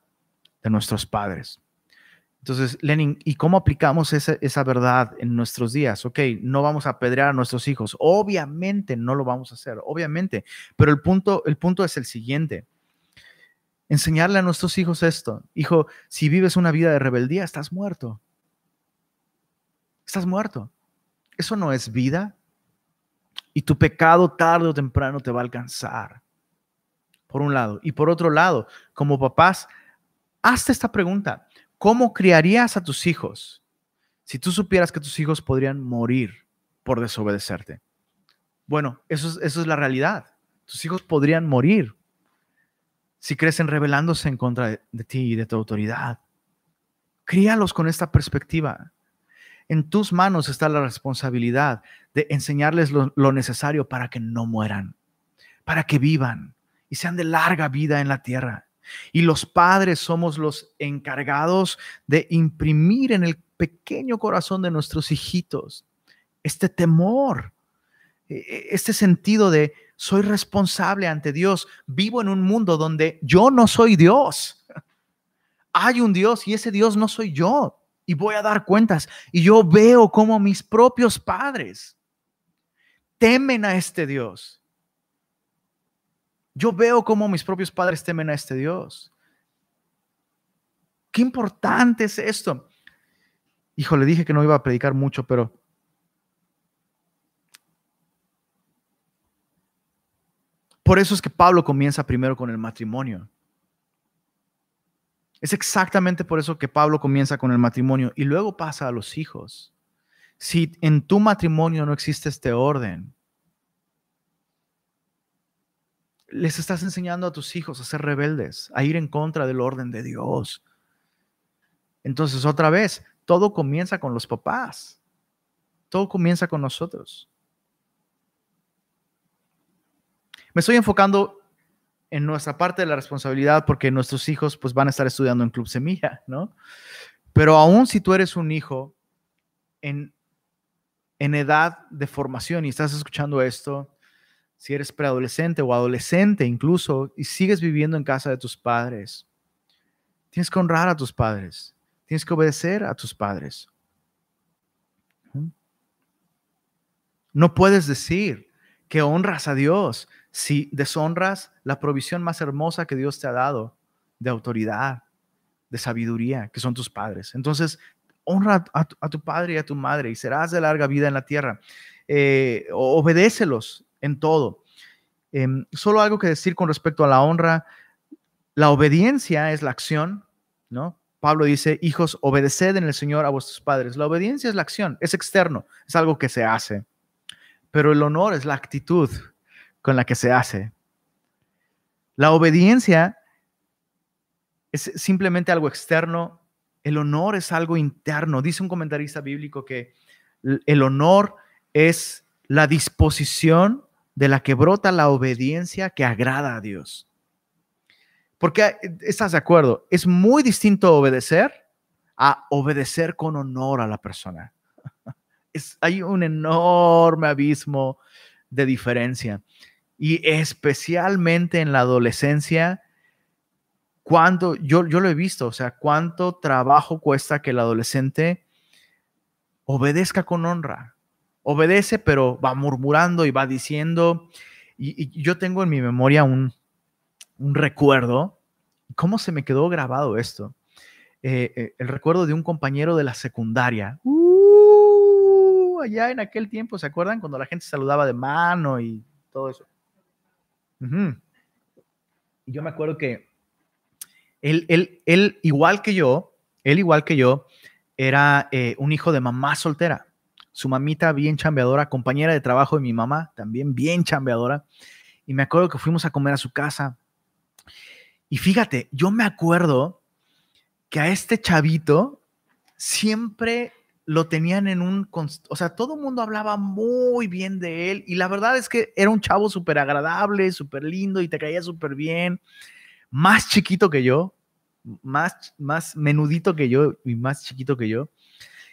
Speaker 1: de nuestros padres. Entonces, Lenin, ¿y cómo aplicamos esa, verdad en nuestros días? Ok, no vamos a apedrear a nuestros hijos. Obviamente no lo vamos a hacer, obviamente. Pero el punto, el punto es el siguiente. Enseñarle a nuestros hijos esto. Hijo, si vives una vida de rebeldía, estás muerto estás muerto. Eso no es vida. Y tu pecado tarde o temprano te va a alcanzar. Por un lado. Y por otro lado, como papás, hazte esta pregunta. ¿Cómo criarías a tus hijos si tú supieras que tus hijos podrían morir por desobedecerte? Bueno, eso es, eso es la realidad. Tus hijos podrían morir si crecen rebelándose en contra de, de ti y de tu autoridad. Críalos con esta perspectiva. En tus manos está la responsabilidad de enseñarles lo, necesario para que no mueran, para que vivan y sean de larga vida en la tierra. Y los padres somos los encargados de imprimir en el pequeño corazón de nuestros hijitos este temor, e, e, este sentido de soy responsable ante Dios, vivo en un mundo donde yo no soy Dios. Hay un Dios y ese Dios no soy yo y voy a dar cuentas. Y yo veo como mis propios padres temen a este Dios. Yo veo como mis propios padres temen a este Dios. Qué importante es esto. Hijo, le dije que no iba a predicar mucho, pero por eso es que Pablo comienza primero con el matrimonio. Es exactamente por eso que Pablo comienza con el matrimonio y luego pasa a los hijos. Si en tu matrimonio no existe este orden, les estás enseñando a tus hijos a ser rebeldes, a ir en contra del orden de Dios. Entonces, otra vez, todo comienza con los papás. Todo comienza con nosotros. Me estoy enfocando en nuestra parte de la responsabilidad porque nuestros hijos pues van a estar estudiando en Club Semilla, ¿no? Pero aún si tú eres un hijo en, en edad de formación y estás escuchando esto, si eres preadolescente o adolescente incluso y sigues viviendo en casa de tus padres, tienes que honrar a tus padres, tienes que obedecer a tus padres. No puedes decir que honras a Dios si deshonras la provisión más hermosa que Dios te ha dado de autoridad, de sabiduría, que son tus padres. Entonces, honra a tu, padre y a tu madre y serás de larga vida en la tierra. Eh, obedécelos en todo. Em, solo algo que decir con respecto a la honra. La obediencia es la acción, ¿no? Pablo dice, hijos, obedeced en el Señor a vuestros padres. La obediencia es la acción, es externo, es algo que se hace. Pero el honor es la actitud, con la que se hace. La obediencia es simplemente algo externo El honor es algo interno. Dice un comentarista bíblico que el honor es la disposición de la que brota la obediencia que agrada a Dios. Porque eh, estás de acuerdo, es muy distinto obedecer a obedecer con honor a la persona. Es, hay un enorme abismo de diferencia. Y especialmente en la adolescencia, cuánto, yo, yo lo he visto, o sea, cuánto trabajo cuesta que el adolescente obedezca con honra. Obedece, pero va murmurando y va diciendo. Y, yo tengo en mi memoria un, un, recuerdo. ¿Cómo se me quedó grabado esto? Eh, eh, el recuerdo de un compañero de la secundaria. Uh, allá en aquel tiempo, ¿se acuerdan? Cuando la gente saludaba de mano y todo eso. Y yo me acuerdo que él, él, él, igual que yo, él igual que yo, era eh, un hijo de mamá soltera. Su mamita bien chambeadora, compañera de trabajo de mi mamá, también bien chambeadora. Y me acuerdo que fuimos a comer a su casa. Y fíjate, yo me acuerdo que a este chavito siempre lo tenían en un, o sea, todo el mundo hablaba muy bien de él y la verdad es que era un chavo súper agradable, súper lindo y te caía súper bien, más chiquito que yo, más, más menudito que yo y más chiquito que yo.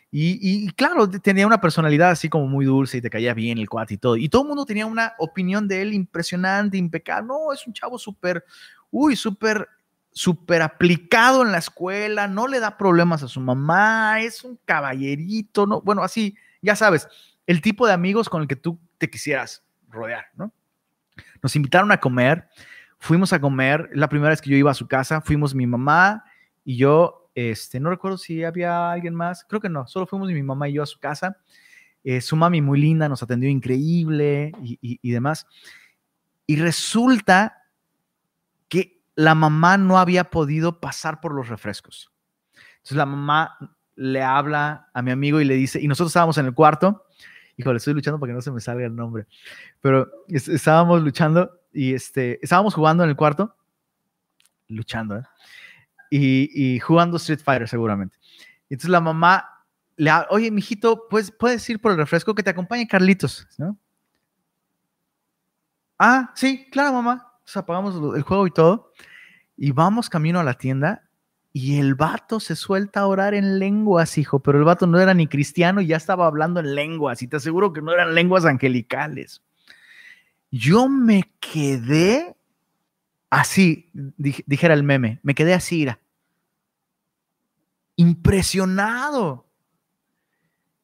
Speaker 1: Y, claro, tenía una personalidad así como muy dulce y te caía bien el cuate y todo. Y todo el mundo tenía una opinión de él impresionante, impecable. No, es un chavo súper, uy, súper, súper aplicado en la escuela, no le da problemas a su mamá, es un caballerito, ¿no? Bueno, así, ya sabes, el tipo de amigos con el que tú te quisieras rodear, ¿no? Nos invitaron a comer Fuimos a comer, la primera vez que yo iba a su casa, fuimos mi mamá y yo, este, no recuerdo si había alguien más, creo que no, solo fuimos mi mamá y yo a su casa. Eh, su mami muy linda, nos atendió increíble y, demás. Y resulta que la mamá no había podido pasar por los refrescos. Entonces la mamá le habla a mi amigo y le dice, y nosotros estábamos en el cuarto, híjole, estoy luchando para que no se me salga el nombre, pero estábamos luchando y este, estábamos jugando en el cuarto, luchando, ¿eh? Y, jugando Street Fighter seguramente. entonces la mamá le oye, mijito, pues puedes ir por el refresco que te acompañe Carlitos, ¿no? Ah, sí, claro, mamá. Sea, apagamos el juego y todo. Y vamos camino a la tienda y el vato se suelta a orar en lenguas, hijo, pero el vato no era ni cristiano y ya estaba hablando en lenguas y te aseguro que no eran lenguas angelicales yo me quedé así, dijera el meme, me quedé así, era impresionado.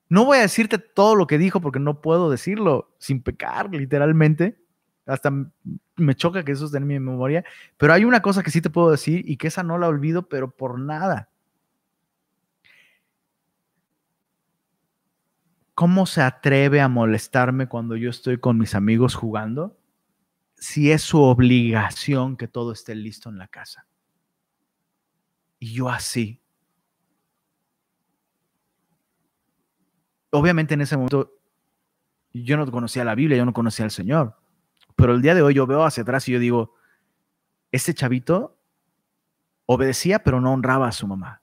Speaker 1: No voy a decirte todo lo que dijo porque no puedo decirlo sin pecar, literalmente. Hasta me choca que eso esté en mi memoria. Pero hay una cosa que sí te puedo decir y que esa no la olvido, pero por nada. ¿cómo se atreve a molestarme cuando yo estoy con mis amigos jugando? Si es su obligación que todo esté listo en la casa. Y yo así. Obviamente en ese momento yo no conocía la Biblia, yo no conocía al Señor. Pero el día de hoy yo veo hacia atrás y yo digo, este chavito obedecía pero no honraba a su mamá.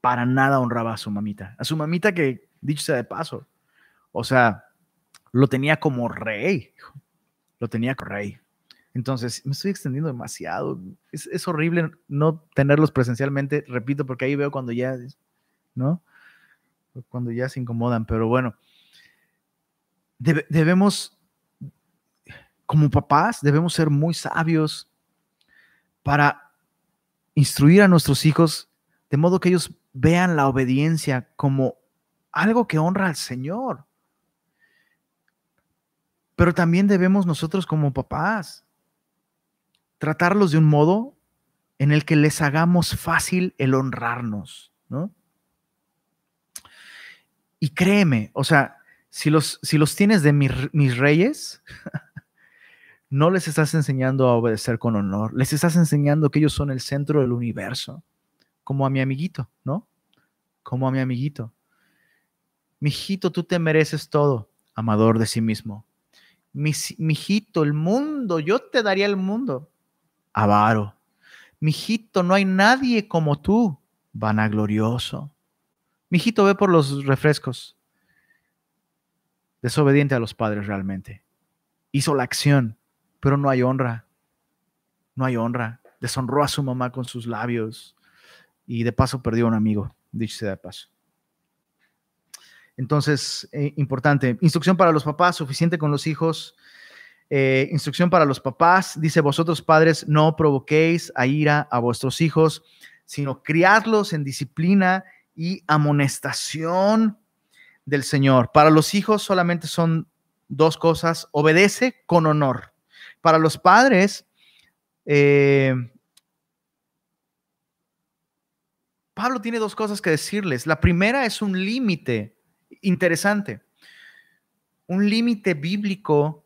Speaker 1: Para nada honraba a su mamita. A su mamita que dicho sea de paso. O sea, lo tenía como rey. Lo tenía como rey. Entonces, me estoy extendiendo demasiado. Es, horrible no tenerlos presencialmente, repito, porque ahí veo cuando ya, ¿no? Cuando ya se incomodan, pero bueno, debemos, como papás, debemos ser muy sabios para instruir a nuestros hijos de modo que ellos vean la obediencia como algo que honra al Señor. Pero también debemos nosotros como papás tratarlos de un modo en el que les hagamos fácil el honrarnos, ¿no? Y créeme, o sea, si los, si los tienes de mis, reyes, no les estás enseñando a obedecer con honor, les estás enseñando que ellos son el centro del universo, como a mi amiguito, ¿no? Como a mi amiguito. Mijito, tú te mereces todo, amador de sí mismo. Mijito, el mundo, yo te daría el mundo. Avaro. Mijito, no hay nadie como tú. vanaglorioso. Mijito, ve por los refrescos. Desobediente a los padres realmente. Hizo la acción, pero no hay honra. No hay honra. Deshonró a su mamá con sus labios y de paso perdió a un amigo, dicho sea de paso. Entonces, eh, importante. Instrucción para los papás, suficiente con los hijos. Eh, instrucción para los papás, dice, vosotros padres, no provoquéis a ira a vuestros hijos, sino criadlos en disciplina y amonestación del Señor. Para los hijos solamente son dos cosas, obedece con honor. Para los padres, eh, Pablo tiene dos cosas que decirles. La primera es un límite interesante, un límite bíblico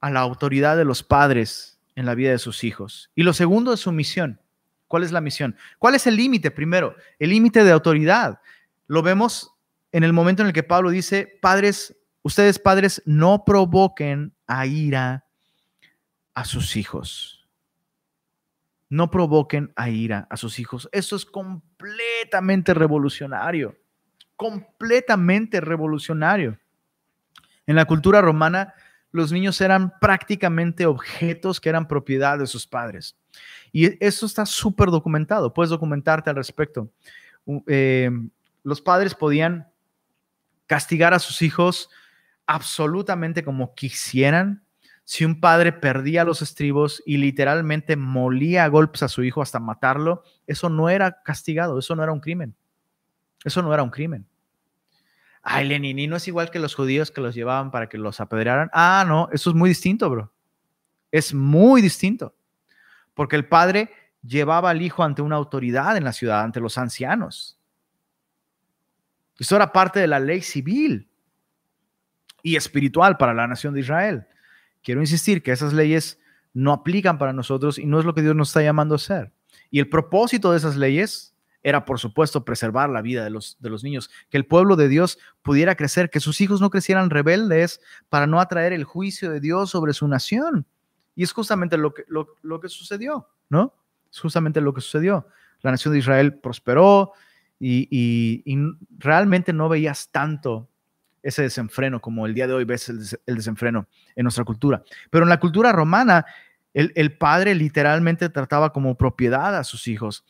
Speaker 1: a la autoridad de los padres en la vida de sus hijos. Y lo segundo es su misión. ¿Cuál es la misión? ¿Cuál es el límite primero? El límite de autoridad. Lo vemos en el momento en el que Pablo dice, padres, ustedes padres no provoquen a ira a sus hijos. No provoquen a ira a sus hijos. Eso es completamente revolucionario completamente revolucionario. En la cultura romana, los niños eran prácticamente objetos que eran propiedad de sus padres. Y eso está súper documentado, puedes documentarte al respecto. Eh, los padres podían castigar a sus hijos absolutamente como quisieran. Si un padre perdía los estribos y literalmente molía a golpes a su hijo hasta matarlo, eso no era castigado, eso no era un crimen. Eso no era un crimen. Ay, Lenin, ¿y no es igual que los judíos que los llevaban para que los apedrearan? Ah, no, eso es muy distinto, bro. Es muy distinto. Porque el padre llevaba al hijo ante una autoridad en la ciudad, ante los ancianos. Eso era parte de la ley civil y espiritual para la nación de Israel. Quiero insistir que esas leyes no aplican para nosotros y no es lo que Dios nos está llamando a hacer. Y el propósito de esas leyes era, por supuesto, preservar la vida de los, de los niños, que el pueblo de Dios pudiera crecer, que sus hijos no crecieran rebeldes para no atraer el juicio de Dios sobre su nación. Y es justamente lo que, lo, que sucedió, ¿no? Es justamente lo que sucedió. La nación de Israel prosperó y, realmente no veías tanto ese desenfreno como el día de hoy ves el, desenfreno en nuestra cultura. Pero en la cultura romana, el, el, padre literalmente trataba como propiedad a sus hijos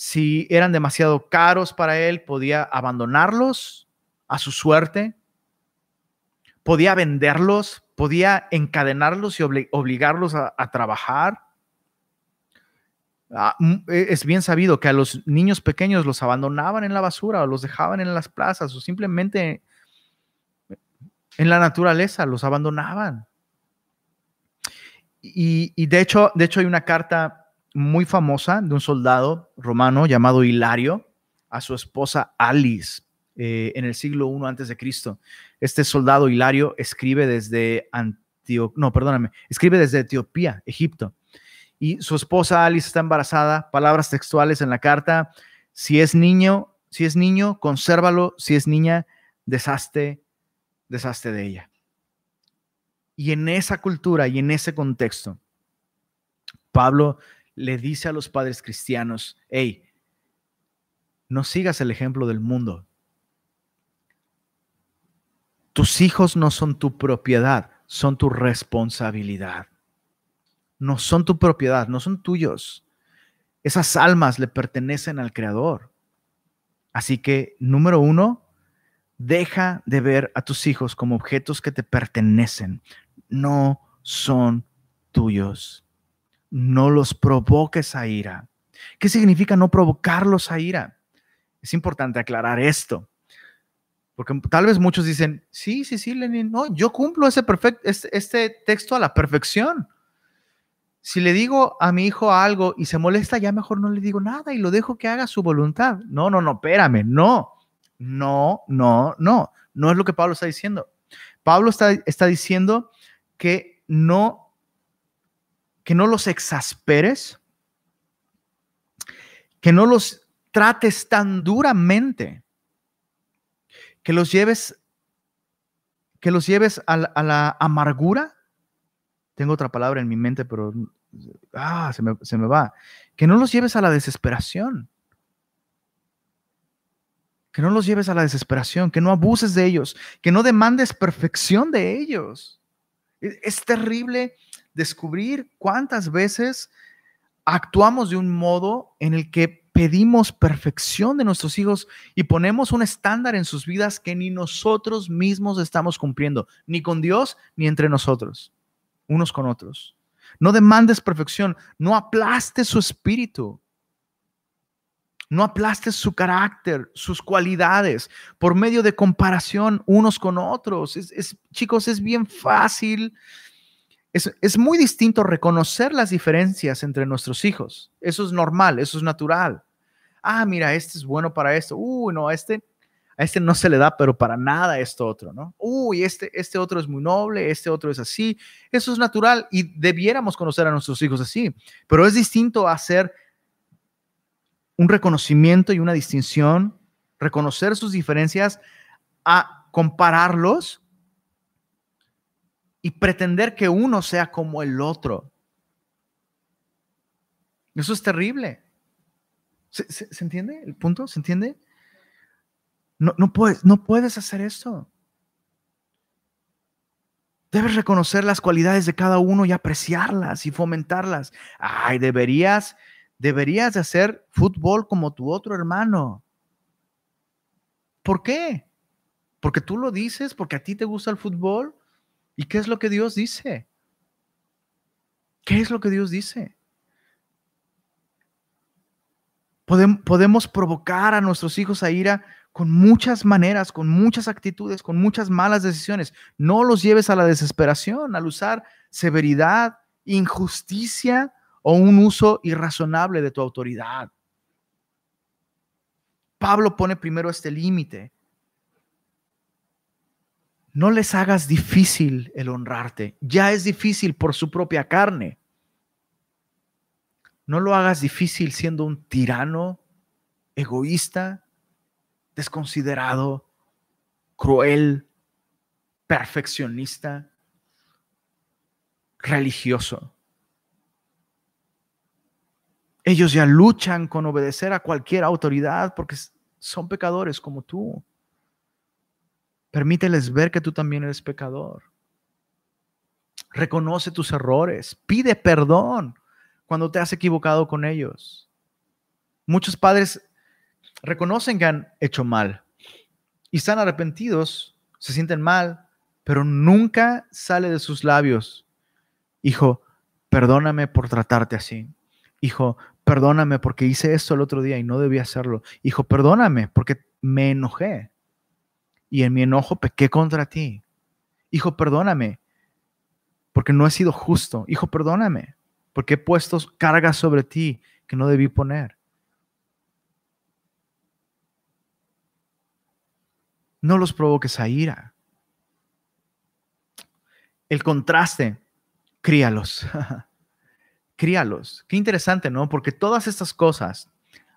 Speaker 1: si eran demasiado caros para él, podía abandonarlos a su suerte, podía venderlos, podía encadenarlos y obligarlos a, trabajar. Ah, mm, e, es bien sabido que a los niños pequeños los abandonaban en la basura o los dejaban en las plazas o simplemente en la naturaleza los abandonaban. Y, y de, hecho, de hecho hay una carta muy famosa de un soldado romano llamado Hilario a su esposa Alice eh, en el siglo I antes de Cristo. Este soldado Hilario escribe desde Antio no, perdóname, escribe desde Etiopía, Egipto. Y su esposa Alice está embarazada, palabras textuales en la carta, si es niño, si es niño, consérvalo, si es niña, deshazte, deshazte de ella. Y en esa cultura y en ese contexto, Pablo le dice a los padres cristianos, hey, no sigas el ejemplo del mundo. Tus hijos no son tu propiedad, son tu responsabilidad. No son tu propiedad, no son tuyos. Esas almas le pertenecen al Creador. Así que, número uno, deja de ver a tus hijos como objetos que te pertenecen. No son tuyos no los provoques a ira. ¿Qué significa no provocarlos a ira? Es importante aclarar esto. Porque tal vez muchos dicen, sí, sí, sí, Lenin, no, yo cumplo ese este, texto a la perfección. Si le digo a mi hijo algo y se molesta, ya mejor no le digo nada y lo dejo que haga su voluntad. No, no, no, espérame, no, no, no, no, no es lo que Pablo está diciendo. Pablo está, está diciendo que no que no los exasperes, que no los trates tan duramente, que los lleves, que los lleves a la, amargura. Tengo otra palabra en mi mente, pero ah, se, me, se me va. Que no los lleves a la desesperación. que no los lleves a la desesperación, que no abuses de ellos, que no demandes perfección de ellos. Es, es terrible descubrir cuántas veces actuamos de un modo en el que pedimos perfección de nuestros hijos y ponemos un estándar en sus vidas que ni nosotros mismos estamos cumpliendo, ni con Dios ni entre nosotros, unos con otros. No demandes perfección, no aplastes su espíritu. No aplastes su carácter, sus cualidades, por medio de comparación unos con otros. Es, chicos, es bien fácil. Es, es muy distinto reconocer las diferencias entre nuestros hijos. Eso es normal, eso es natural. Ah, mira, este es bueno para esto. Uy, no, a este, a este no se le da, pero para nada esto otro, ¿no? Uy, este, este otro es muy noble, este otro es así. Eso es natural y debiéramos conocer a nuestros hijos así, pero es distinto hacer un reconocimiento y una distinción, reconocer sus diferencias, a compararlos y pretender que uno sea como el otro. Eso es terrible. ¿Se, entiende el punto? ¿Se entiende? No, no, puedes, no puedes hacer esto. Debes reconocer las cualidades de cada uno y apreciarlas y fomentarlas. Ay, deberías deberías de hacer fútbol como tu otro hermano. ¿Por qué? Porque tú lo dices, porque a ti te gusta el fútbol. ¿Y qué es lo que Dios dice? ¿Qué es lo que Dios dice? Podemos provocar a nuestros hijos a ira con muchas maneras, con muchas actitudes, con muchas malas decisiones. No los lleves a la desesperación al usar severidad, injusticia o un uso irrazonable de tu autoridad. Pablo pone primero este límite. No les hagas difícil el honrarte. Ya es difícil por su propia carne. No lo hagas difícil siendo un tirano, egoísta, desconsiderado, cruel, perfeccionista, religioso. Ellos ya luchan con obedecer a cualquier autoridad porque son pecadores como tú. Permíteles ver que tú también eres pecador. Reconoce tus errores. Pide perdón cuando te has equivocado con ellos. Muchos padres reconocen que han hecho mal y están arrepentidos, se sienten mal, pero nunca sale de sus labios, hijo, perdóname por tratarte así. Hijo, perdóname porque hice esto el otro día y no debía hacerlo. Hijo, perdóname porque me enojé y en mi enojo pequé contra ti. Hijo, perdóname porque no he sido justo. Hijo, perdóname porque he puesto cargas sobre ti que no debí poner. No los provoques a ira. El contraste, críalos. críalos. Qué interesante, ¿no? Porque todas estas cosas,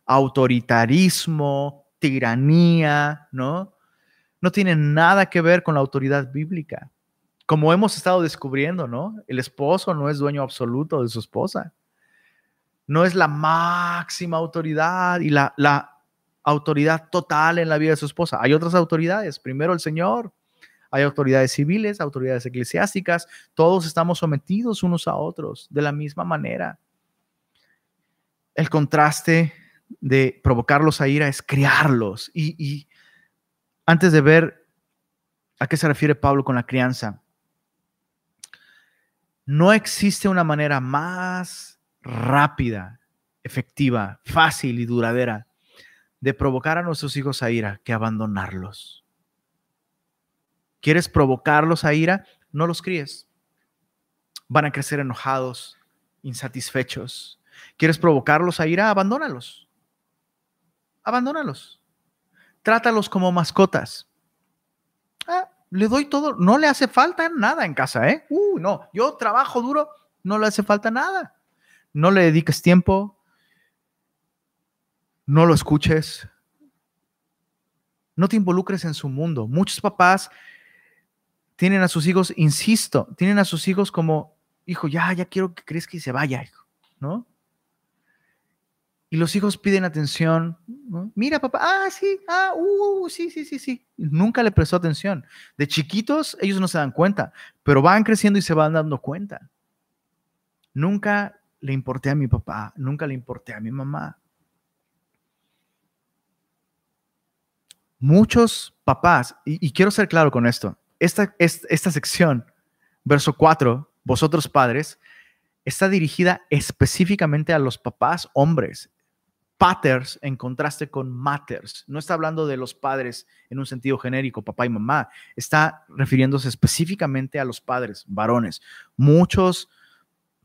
Speaker 1: autoritarismo, tiranía, ¿no? No tienen nada que ver con la autoridad bíblica. Como hemos estado descubriendo, ¿no? El esposo no es dueño absoluto de su esposa. No es la máxima autoridad y la, la autoridad total en la vida de su esposa. Hay otras autoridades. Primero el Señor, hay autoridades civiles, autoridades eclesiásticas, todos estamos sometidos unos a otros de la misma manera. El contraste de provocarlos a ira es criarlos. Y, antes de ver a qué se refiere Pablo con la crianza, no existe una manera más rápida, efectiva, fácil y duradera de provocar a nuestros hijos a ira que abandonarlos. ¿Quieres provocarlos a ira? No los críes. Van a crecer enojados, insatisfechos. ¿Quieres provocarlos a ira? Abandónalos. Abandónalos. Trátalos como mascotas. Ah, le doy todo, no le hace falta nada en casa, ¿eh? Uh, no, yo trabajo duro, no le hace falta nada. No le dediques tiempo, no lo escuches, no te involucres en su mundo. Muchos papás tienen a sus hijos, insisto, tienen a sus hijos como, hijo, ya, ya quiero que crezca y se vaya, hijo, ¿no? Y los hijos piden atención. Mira, papá, ah, sí, ah, uh, sí, sí, sí, sí. Nunca le prestó atención. De chiquitos, ellos no se dan cuenta, pero van creciendo y se van dando cuenta. Nunca le importé a mi papá, nunca le importé a mi mamá. Muchos papás, y, quiero ser claro con esto, esta, esta sección, verso 4, vosotros padres, está dirigida específicamente a los papás hombres. Paters en contraste con matters. No está hablando de los padres en un sentido genérico, papá y mamá. Está refiriéndose específicamente a los padres, varones. Muchos,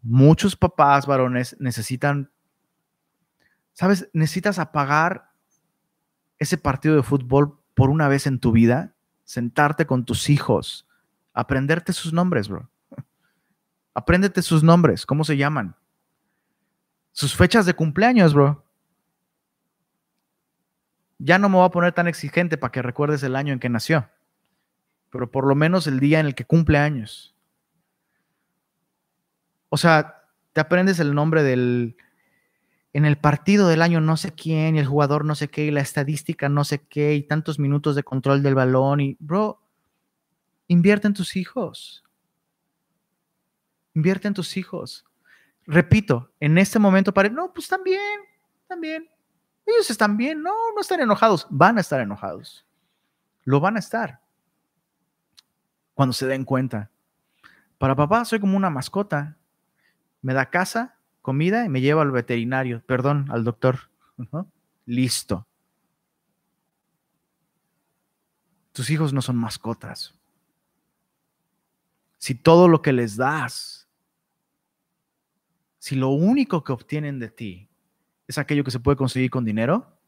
Speaker 1: muchos papás varones necesitan, ¿sabes? Necesitas apagar ese partido de fútbol por una vez en tu vida, sentarte con tus hijos, aprenderte sus nombres, bro. Apréndete sus nombres, ¿cómo se llaman? Sus fechas de cumpleaños, bro. Ya no me voy a poner tan exigente para que recuerdes el año en que nació, pero por lo menos el día en el que cumple años. O sea, te aprendes el nombre del, en el partido del año no sé quién, y el jugador no sé qué, y la estadística no sé qué, y tantos minutos de control del balón, y bro, invierte en tus hijos. Invierte en tus hijos. Repito, en este momento parece, no, pues también, también. Ellos están bien, no, no están enojados, van a estar enojados. Lo van a estar cuando se den cuenta. Para papá soy como una mascota. Me da casa, comida y me lleva al veterinario, perdón, al doctor. Listo. Tus hijos no son mascotas. Si todo lo que les das si lo único que obtienen de ti es aquello que se puede conseguir con dinero,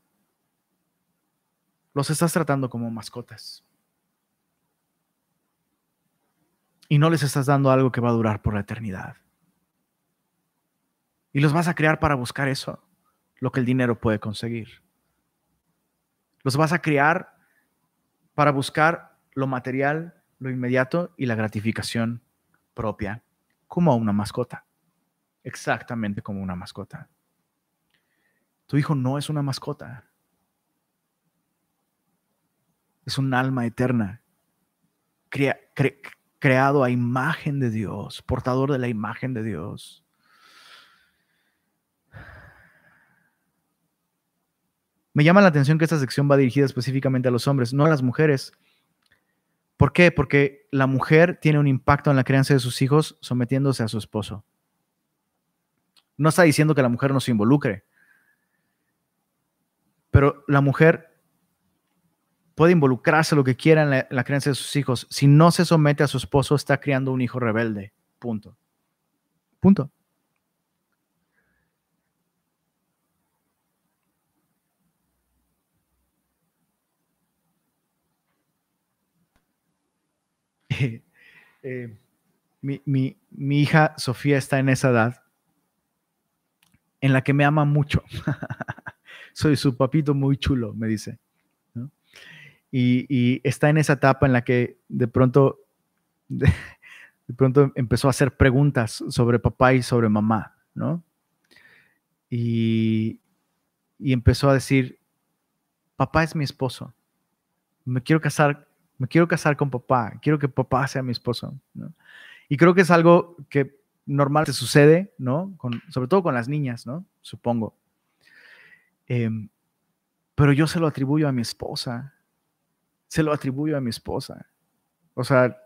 Speaker 1: los estás tratando como mascotas. Y no les estás dando algo que va a durar por la eternidad. Y los vas a crear para buscar eso, lo que el dinero puede conseguir. Los vas a criar para buscar lo material, lo inmediato y la gratificación propia, como una mascota exactamente como una mascota. Tu hijo no es una mascota. Es un alma eterna, creado a imagen de Dios, portador de la imagen de Dios. Me llama la atención que esta sección va dirigida específicamente a los hombres, no a las mujeres. ¿Por qué? Porque la mujer tiene un impacto en la crianza de sus hijos sometiéndose a su esposo. No está diciendo que la mujer no se involucre, pero la mujer puede involucrarse lo que quiera en la, crianza de sus hijos. Si no se somete a su esposo, está criando un hijo rebelde. Punto. Punto. Eh, mi, mi, hija Sofía está en esa edad en la que me ama mucho. Soy su papito muy chulo, me dice. Y, está en esa etapa en la que de pronto, de, pronto empezó a hacer preguntas sobre papá y sobre mamá, ¿no? Y, y empezó a decir, papá es mi esposo, me quiero casar, me quiero casar con papá, quiero que papá sea mi esposo. Y creo que es algo que normal se sucede, ¿no? sobre todo con las niñas, ¿no? Supongo. Em, pero yo se lo atribuyo a mi esposa. Se lo atribuyo a mi esposa. O sea,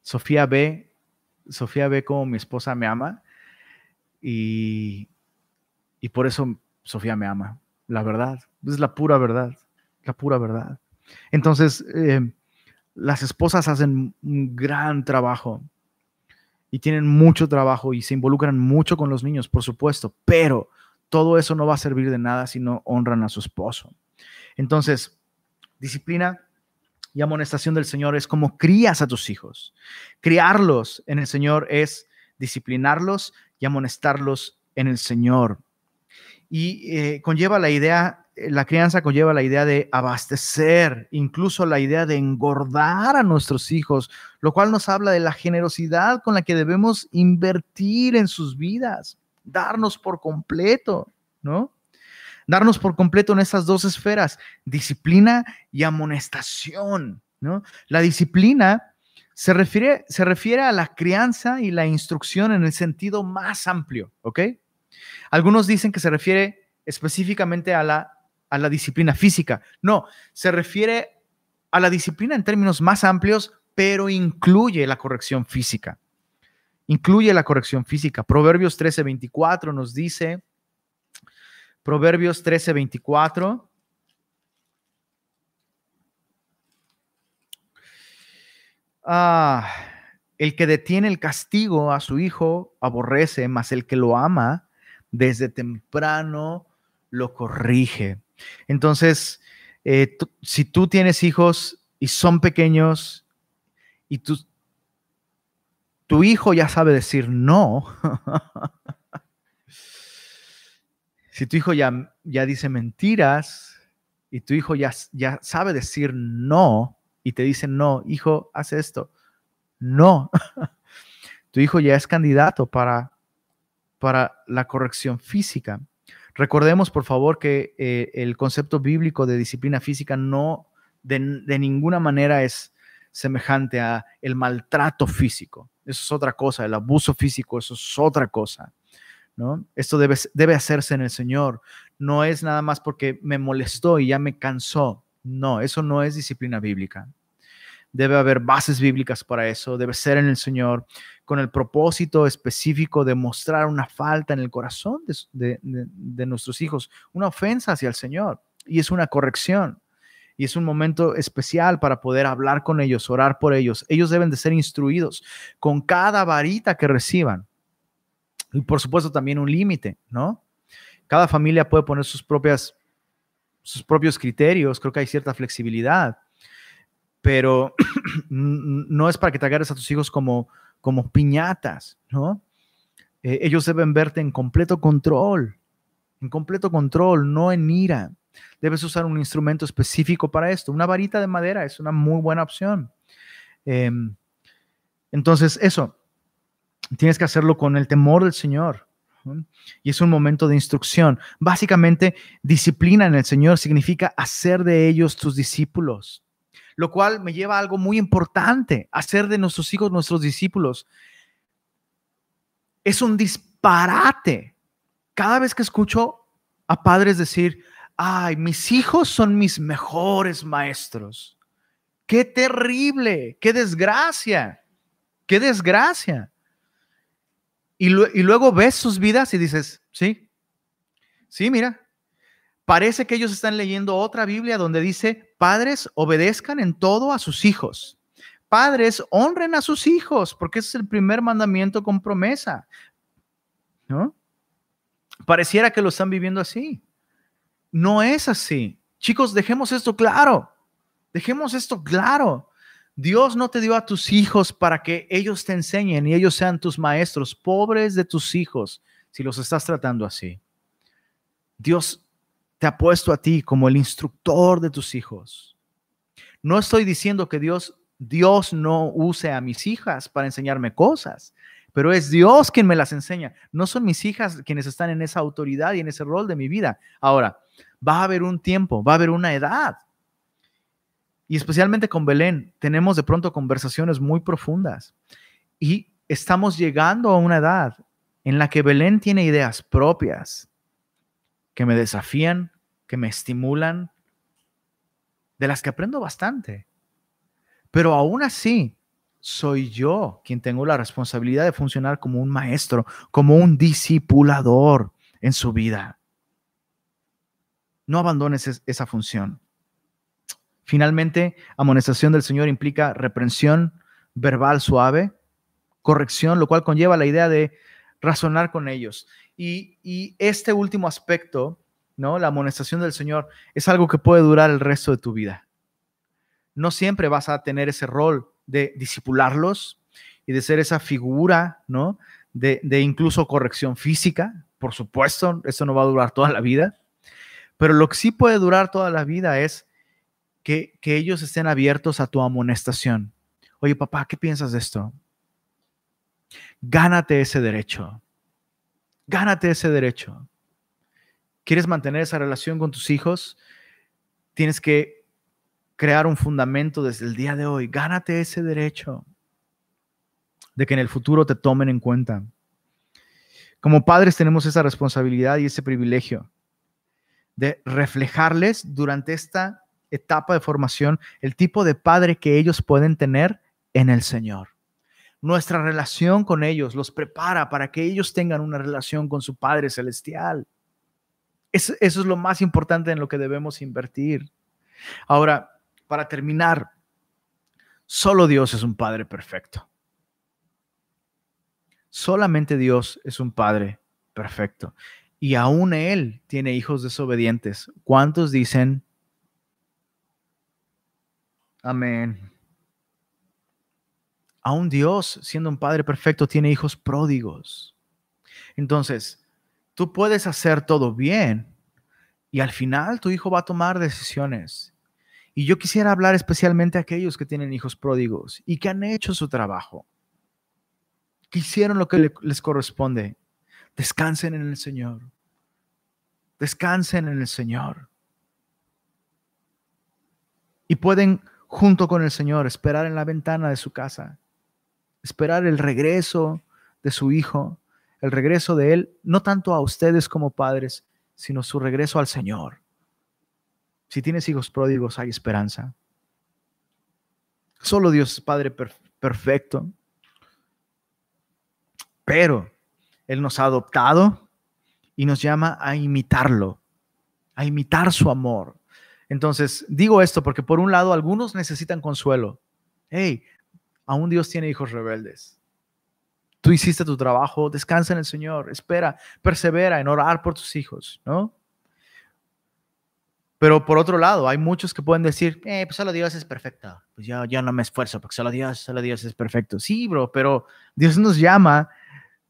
Speaker 1: Sofía ve, Sofía ve cómo mi esposa me ama y, y por eso Sofía me ama. La verdad, es la pura verdad, la pura verdad. Entonces, em, las esposas hacen un gran trabajo y tienen mucho trabajo y se involucran mucho con los niños, por supuesto, pero todo eso no va a servir de nada si no honran a su esposo. Entonces, disciplina y amonestación del Señor es como crías a tus hijos. Criarlos en el Señor es disciplinarlos y amonestarlos en el Señor. Y eh, conlleva la idea eh, la crianza conlleva la idea de abastecer, incluso la idea de engordar a nuestros hijos, lo cual nos habla de la generosidad con la que debemos invertir en sus vidas, darnos por completo, ¿no? Darnos por completo en esas dos esferas, disciplina y amonestación, ¿no? La disciplina se refiere, se refiere a la crianza y la instrucción en el sentido más amplio, ¿ok? Algunos dicen que se refiere específicamente a la, a la disciplina física. No, se refiere a la disciplina en términos más amplios, pero incluye la corrección física. Incluye la corrección física. Proverbios 13:24 nos dice, Proverbios 13:24. Ah, el que detiene el castigo a su hijo aborrece, mas el que lo ama desde temprano lo corrige. Entonces, eh, si tú tienes hijos y son pequeños y tu, tu hijo ya sabe decir no, si tu hijo ya, ya dice mentiras y tu hijo ya, ya sabe decir no y te dice no, hijo, haz esto, no, tu hijo ya es candidato para, para la corrección física. Recordemos, por favor, que eh, el concepto bíblico de disciplina física no de, de, ninguna manera es semejante a el maltrato físico. Eso es otra cosa, el abuso físico, eso es otra cosa. Esto debe, debe hacerse en el Señor. No es nada más porque me molestó y ya me cansó. No, eso no es disciplina bíblica. Debe haber bases bíblicas para eso. Debe ser en el Señor con el propósito específico de mostrar una falta en el corazón de, de nuestros hijos, una ofensa hacia el Señor. Y es una corrección y es un momento especial para poder hablar con ellos, orar por ellos. Ellos deben de ser instruidos con cada varita que reciban. Y por supuesto también un límite, ¿no? Cada familia puede poner sus propias sus propios criterios, creo que hay cierta flexibilidad, pero no es para que te agarres a tus hijos como, como piñatas, ¿no? Eh, ellos deben verte en completo control, en completo control, no en ira. Debes usar un instrumento específico para esto. Una varita de madera es una muy buena opción. Em, entonces, eso, Tienes que hacerlo con el temor del Señor. Y es un momento de instrucción. Básicamente, disciplina en el Señor significa hacer de ellos tus discípulos, lo cual me lleva a algo muy importante, hacer de nuestros hijos nuestros discípulos. Es un disparate. Cada vez que escucho a padres decir, ay, mis hijos son mis mejores maestros. Qué terrible, qué desgracia, qué desgracia. Y, luego ves sus vidas y dices, sí, sí, mira, parece que ellos están leyendo otra Biblia donde dice, padres obedezcan en todo a sus hijos. Padres honren a sus hijos, porque ese es el primer mandamiento con promesa. ¿No? Pareciera que lo están viviendo así. No es así. Chicos, dejemos esto claro. Dejemos esto claro. Dios no te dio a tus hijos para que ellos te enseñen y ellos sean tus maestros, pobres de tus hijos, si los estás tratando así. Dios te ha puesto a ti como el instructor de tus hijos. No estoy diciendo que Dios, Dios no use a mis hijas para enseñarme cosas, pero es Dios quien me las enseña. No son mis hijas quienes están en esa autoridad y en ese rol de mi vida. Ahora, va a haber un tiempo, va a haber una edad y especialmente con Belén, tenemos de pronto conversaciones muy profundas. Y estamos llegando a una edad en la que Belén tiene ideas propias que me desafían, que me estimulan, de las que aprendo bastante. Pero aún así, soy yo quien tengo la responsabilidad de funcionar como un maestro, como un discipulador en su vida. No abandones esa función. Finalmente, amonestación del Señor implica reprensión verbal suave, corrección, lo cual conlleva la idea de razonar con ellos. Y, este último aspecto, ¿no? La amonestación del Señor es algo que puede durar el resto de tu vida. No siempre vas a tener ese rol de disipularlos y de ser esa figura, ¿no? De, de incluso corrección física, por supuesto, eso no va a durar toda la vida. Pero lo que sí puede durar toda la vida es que, ellos estén abiertos a tu amonestación. Oye, papá, ¿qué piensas de esto? Gánate ese derecho. Gánate ese derecho. ¿Quieres mantener esa relación con tus hijos? Tienes que crear un fundamento desde el día de hoy. Gánate ese derecho de que en el futuro te tomen en cuenta. Como padres tenemos esa responsabilidad y ese privilegio de reflejarles durante esta etapa de formación el tipo de padre que ellos pueden tener en el Señor. Nuestra relación con ellos los prepara para que ellos tengan una relación con su Padre Celestial. Eso, es lo más importante en lo que debemos invertir. Ahora, para terminar, solo Dios es un Padre perfecto. Solamente Dios es un Padre perfecto. Y aún Él tiene hijos desobedientes. ¿Cuántos dicen, amén? Aún Dios, siendo un Padre perfecto, tiene hijos pródigos. Entonces, tú puedes hacer todo bien y al final tu hijo va a tomar decisiones. Y yo quisiera hablar especialmente a aquellos que tienen hijos pródigos y que han hecho su trabajo que hicieron lo que les corresponde. Descansen en el Señor. Descansen en el Señor. Y pueden, junto con el Señor, esperar en la ventana de su casa, esperar el regreso de su Hijo, el regreso de Él, no tanto a ustedes como padres, sino su regreso al Señor. Si tienes hijos pródigos, hay esperanza. Solo Dios es Padre perfecto pero Él nos ha adoptado y nos llama a imitarlo, a imitar su amor. Entonces, digo esto porque por un lado algunos necesitan consuelo. Hey, aún Dios tiene hijos rebeldes. Tú hiciste tu trabajo, descansa en el Señor, espera, persevera en orar por tus hijos, ¿no? Pero por otro lado, hay muchos que pueden decir, eh, pues solo Dios es perfecto. Pues yo, yo no me esfuerzo porque solo Dios, solo Dios es perfecto. Sí, bro, pero Dios nos llama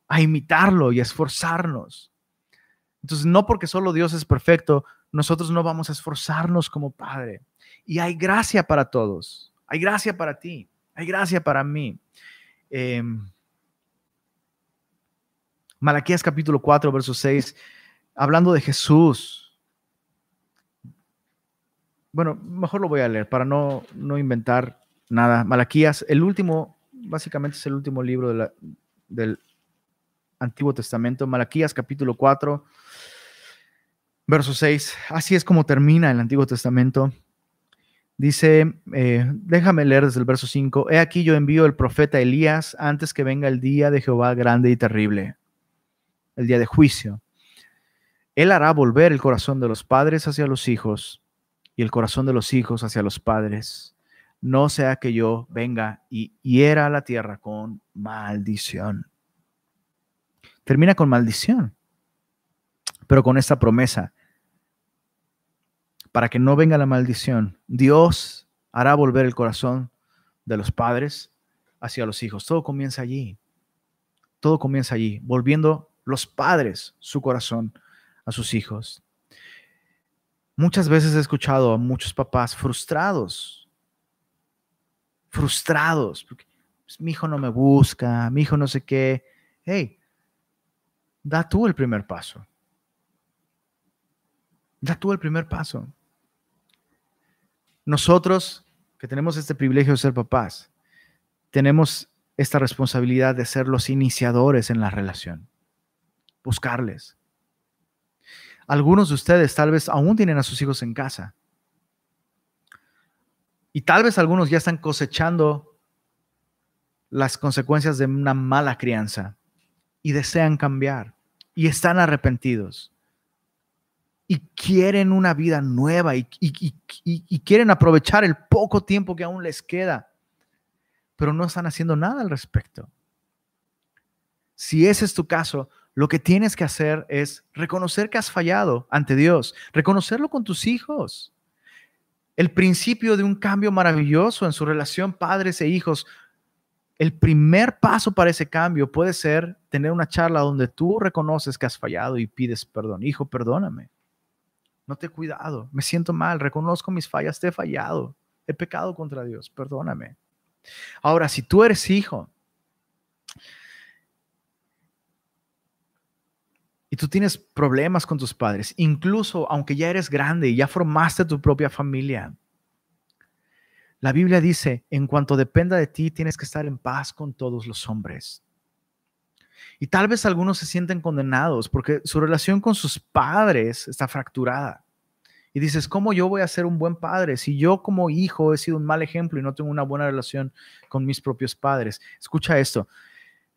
Speaker 1: a imitarlo y a esforzarnos. Entonces, no porque solo Dios es perfecto, nosotros no vamos a esforzarnos como Padre. Y hay gracia para todos. Hay gracia para ti. Hay gracia para mí. Em, Malaquías capítulo 4, verso 6, hablando de Jesús. Bueno, mejor lo voy a leer para no, no inventar nada. Malaquías, el último, básicamente es el último libro del Antiguo Testamento, Malaquías capítulo 4, verso 6. Así es como termina el Antiguo Testamento. Dice, eh, déjame leer desde el verso 5, He aquí yo envío el profeta Elías antes que venga el día de Jehová grande y terrible, el día de juicio. Él hará volver el corazón de los padres hacia los hijos y el corazón de los hijos hacia los padres. No sea que yo venga y hiera la tierra con maldición termina con maldición, pero con esta promesa. Para que no venga la maldición, Dios hará volver el corazón de los padres hacia los hijos. Todo comienza allí. Todo comienza allí, volviendo los padres su corazón a sus hijos. Muchas veces he escuchado a muchos papás frustrados, frustrados, porque pues, mi hijo no me busca, mi hijo no sé qué. Hey, da tú el primer paso. Da tú el primer paso. Nosotros que tenemos este privilegio de ser papás, tenemos esta responsabilidad de ser los iniciadores en la relación, buscarles. Algunos de ustedes tal vez aún tienen a sus hijos en casa. Y tal vez algunos ya están cosechando las consecuencias de una mala crianza y desean cambiar y están arrepentidos y quieren una vida nueva y, quieren aprovechar el poco tiempo que aún les queda, pero no están haciendo nada al respecto. Si ese es tu caso, lo que tienes que hacer es reconocer que has fallado ante Dios, reconocerlo con tus hijos. El principio de un cambio maravilloso en su relación padres e hijos el primer paso para ese cambio puede ser tener una charla donde tú reconoces que has fallado y pides perdón. Hijo, perdóname. No te he cuidado. Me siento mal. Reconozco mis fallas. Te he fallado. He pecado contra Dios. Perdóname. Ahora, si tú eres hijo y tú tienes problemas con tus padres, incluso aunque ya eres grande y ya formaste tu propia familia, la Biblia dice, en cuanto dependa de ti, tienes que estar en paz con todos los hombres. Y tal vez algunos se sienten condenados porque su relación con sus padres está fracturada. Y dices, ¿cómo yo voy a ser un buen padre si yo como hijo he sido un mal ejemplo y no tengo una buena relación con mis propios padres? Escucha esto.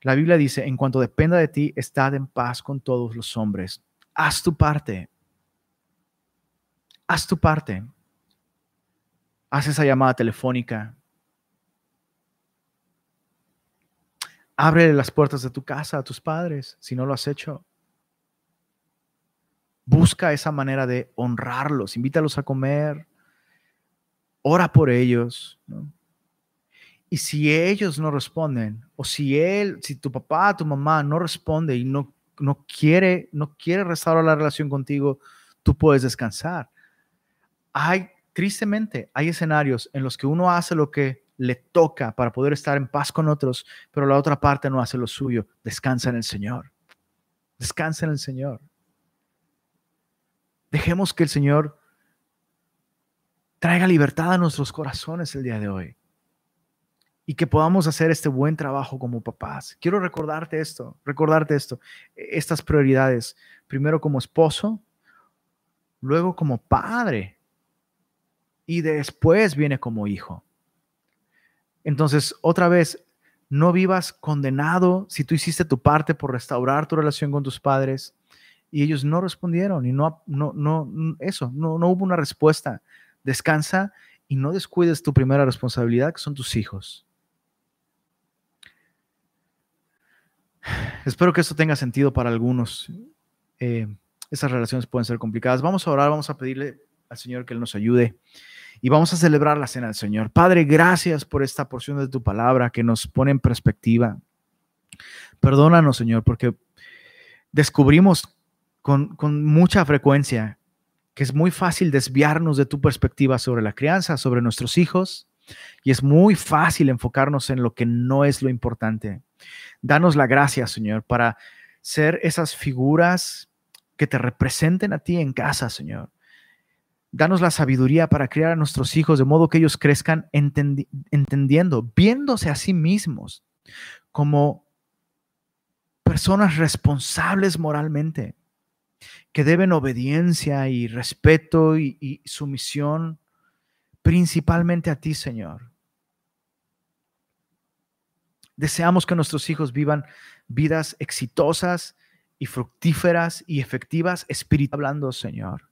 Speaker 1: La Biblia dice, en cuanto dependa de ti, estad en paz con todos los hombres. Haz tu parte. Haz tu parte haz esa llamada telefónica. Abre las puertas de tu casa a tus padres si no lo has hecho. Busca esa manera de honrarlos, invítalos a comer, ora por ellos. Y si ellos no responden, o si él, si tu papá, tu mamá no responde y no, no, quiere, no quiere restaurar la relación contigo, tú puedes descansar. Hay tristemente hay escenarios en los que uno hace lo que le toca para poder estar en paz con otros, pero la otra parte no hace lo suyo. Descansa en el Señor. Descansa en el Señor. Dejemos que el Señor traiga libertad a nuestros corazones el día de hoy y que podamos hacer este buen trabajo como papás. Quiero recordarte esto, recordarte esto, estas prioridades. Primero como esposo, luego como padre y después viene como hijo. Entonces, otra vez, no vivas condenado si tú hiciste tu parte por restaurar tu relación con tus padres y ellos no respondieron y no, no, no, eso, no, no hubo una respuesta. Descansa y no descuides tu primera responsabilidad, que son tus hijos. Espero que esto tenga sentido para algunos. Eh, esas relaciones pueden ser complicadas. Vamos a orar, vamos a pedirle al Señor que Él nos ayude y vamos a celebrar la cena del Señor. Padre, gracias por esta porción de tu palabra que nos pone en perspectiva. Perdónanos, Señor, porque descubrimos con, con mucha frecuencia que es muy fácil desviarnos de tu perspectiva sobre la crianza, sobre nuestros hijos, y es muy fácil enfocarnos en lo que no es lo importante. Danos la gracia, Señor, para ser esas figuras que te representen a ti en casa, Señor Danos la sabiduría para criar a nuestros hijos de modo que ellos crezcan entendiendo, viéndose a sí mismos como personas responsables moralmente, que deben obediencia y respeto y, sumisión principalmente a ti, Señor. Deseamos que nuestros hijos vivan vidas exitosas y fructíferas y efectivas, espiritualmente hablando, Señor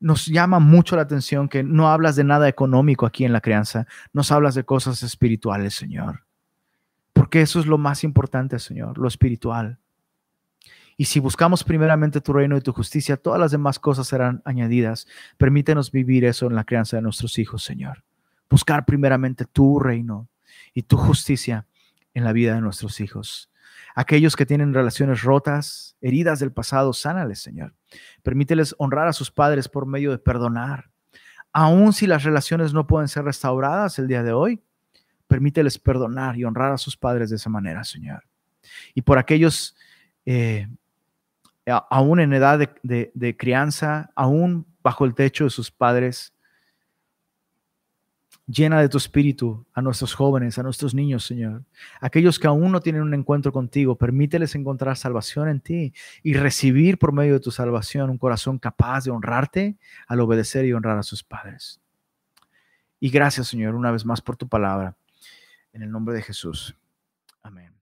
Speaker 1: nos llama mucho la atención que no hablas de nada económico aquí en la crianza, nos hablas de cosas espirituales, Señor. Porque eso es lo más importante, Señor, lo espiritual. Y si buscamos primeramente tu reino y tu justicia, todas las demás cosas serán añadidas. Permítenos vivir eso en la crianza de nuestros hijos, Señor. Buscar primeramente tu reino y tu justicia en la vida de nuestros hijos. Aquellos que tienen relaciones rotas, heridas del pasado, sánales, Señor. Permíteles honrar a sus padres por medio de perdonar. Aun si las relaciones no pueden ser restauradas el día de hoy, permíteles perdonar y honrar a sus padres de esa manera, Señor. Y por aquellos, eh, aún en edad de, de crianza, aún bajo el techo de sus padres, Llena de tu espíritu a nuestros jóvenes, a nuestros niños, Señor. Aquellos que aún no tienen un encuentro contigo, permíteles encontrar salvación en ti y recibir por medio de tu salvación un corazón capaz de honrarte al obedecer y honrar a sus padres. Y gracias, Señor, una vez más por tu palabra. En el nombre de Jesús. Amén.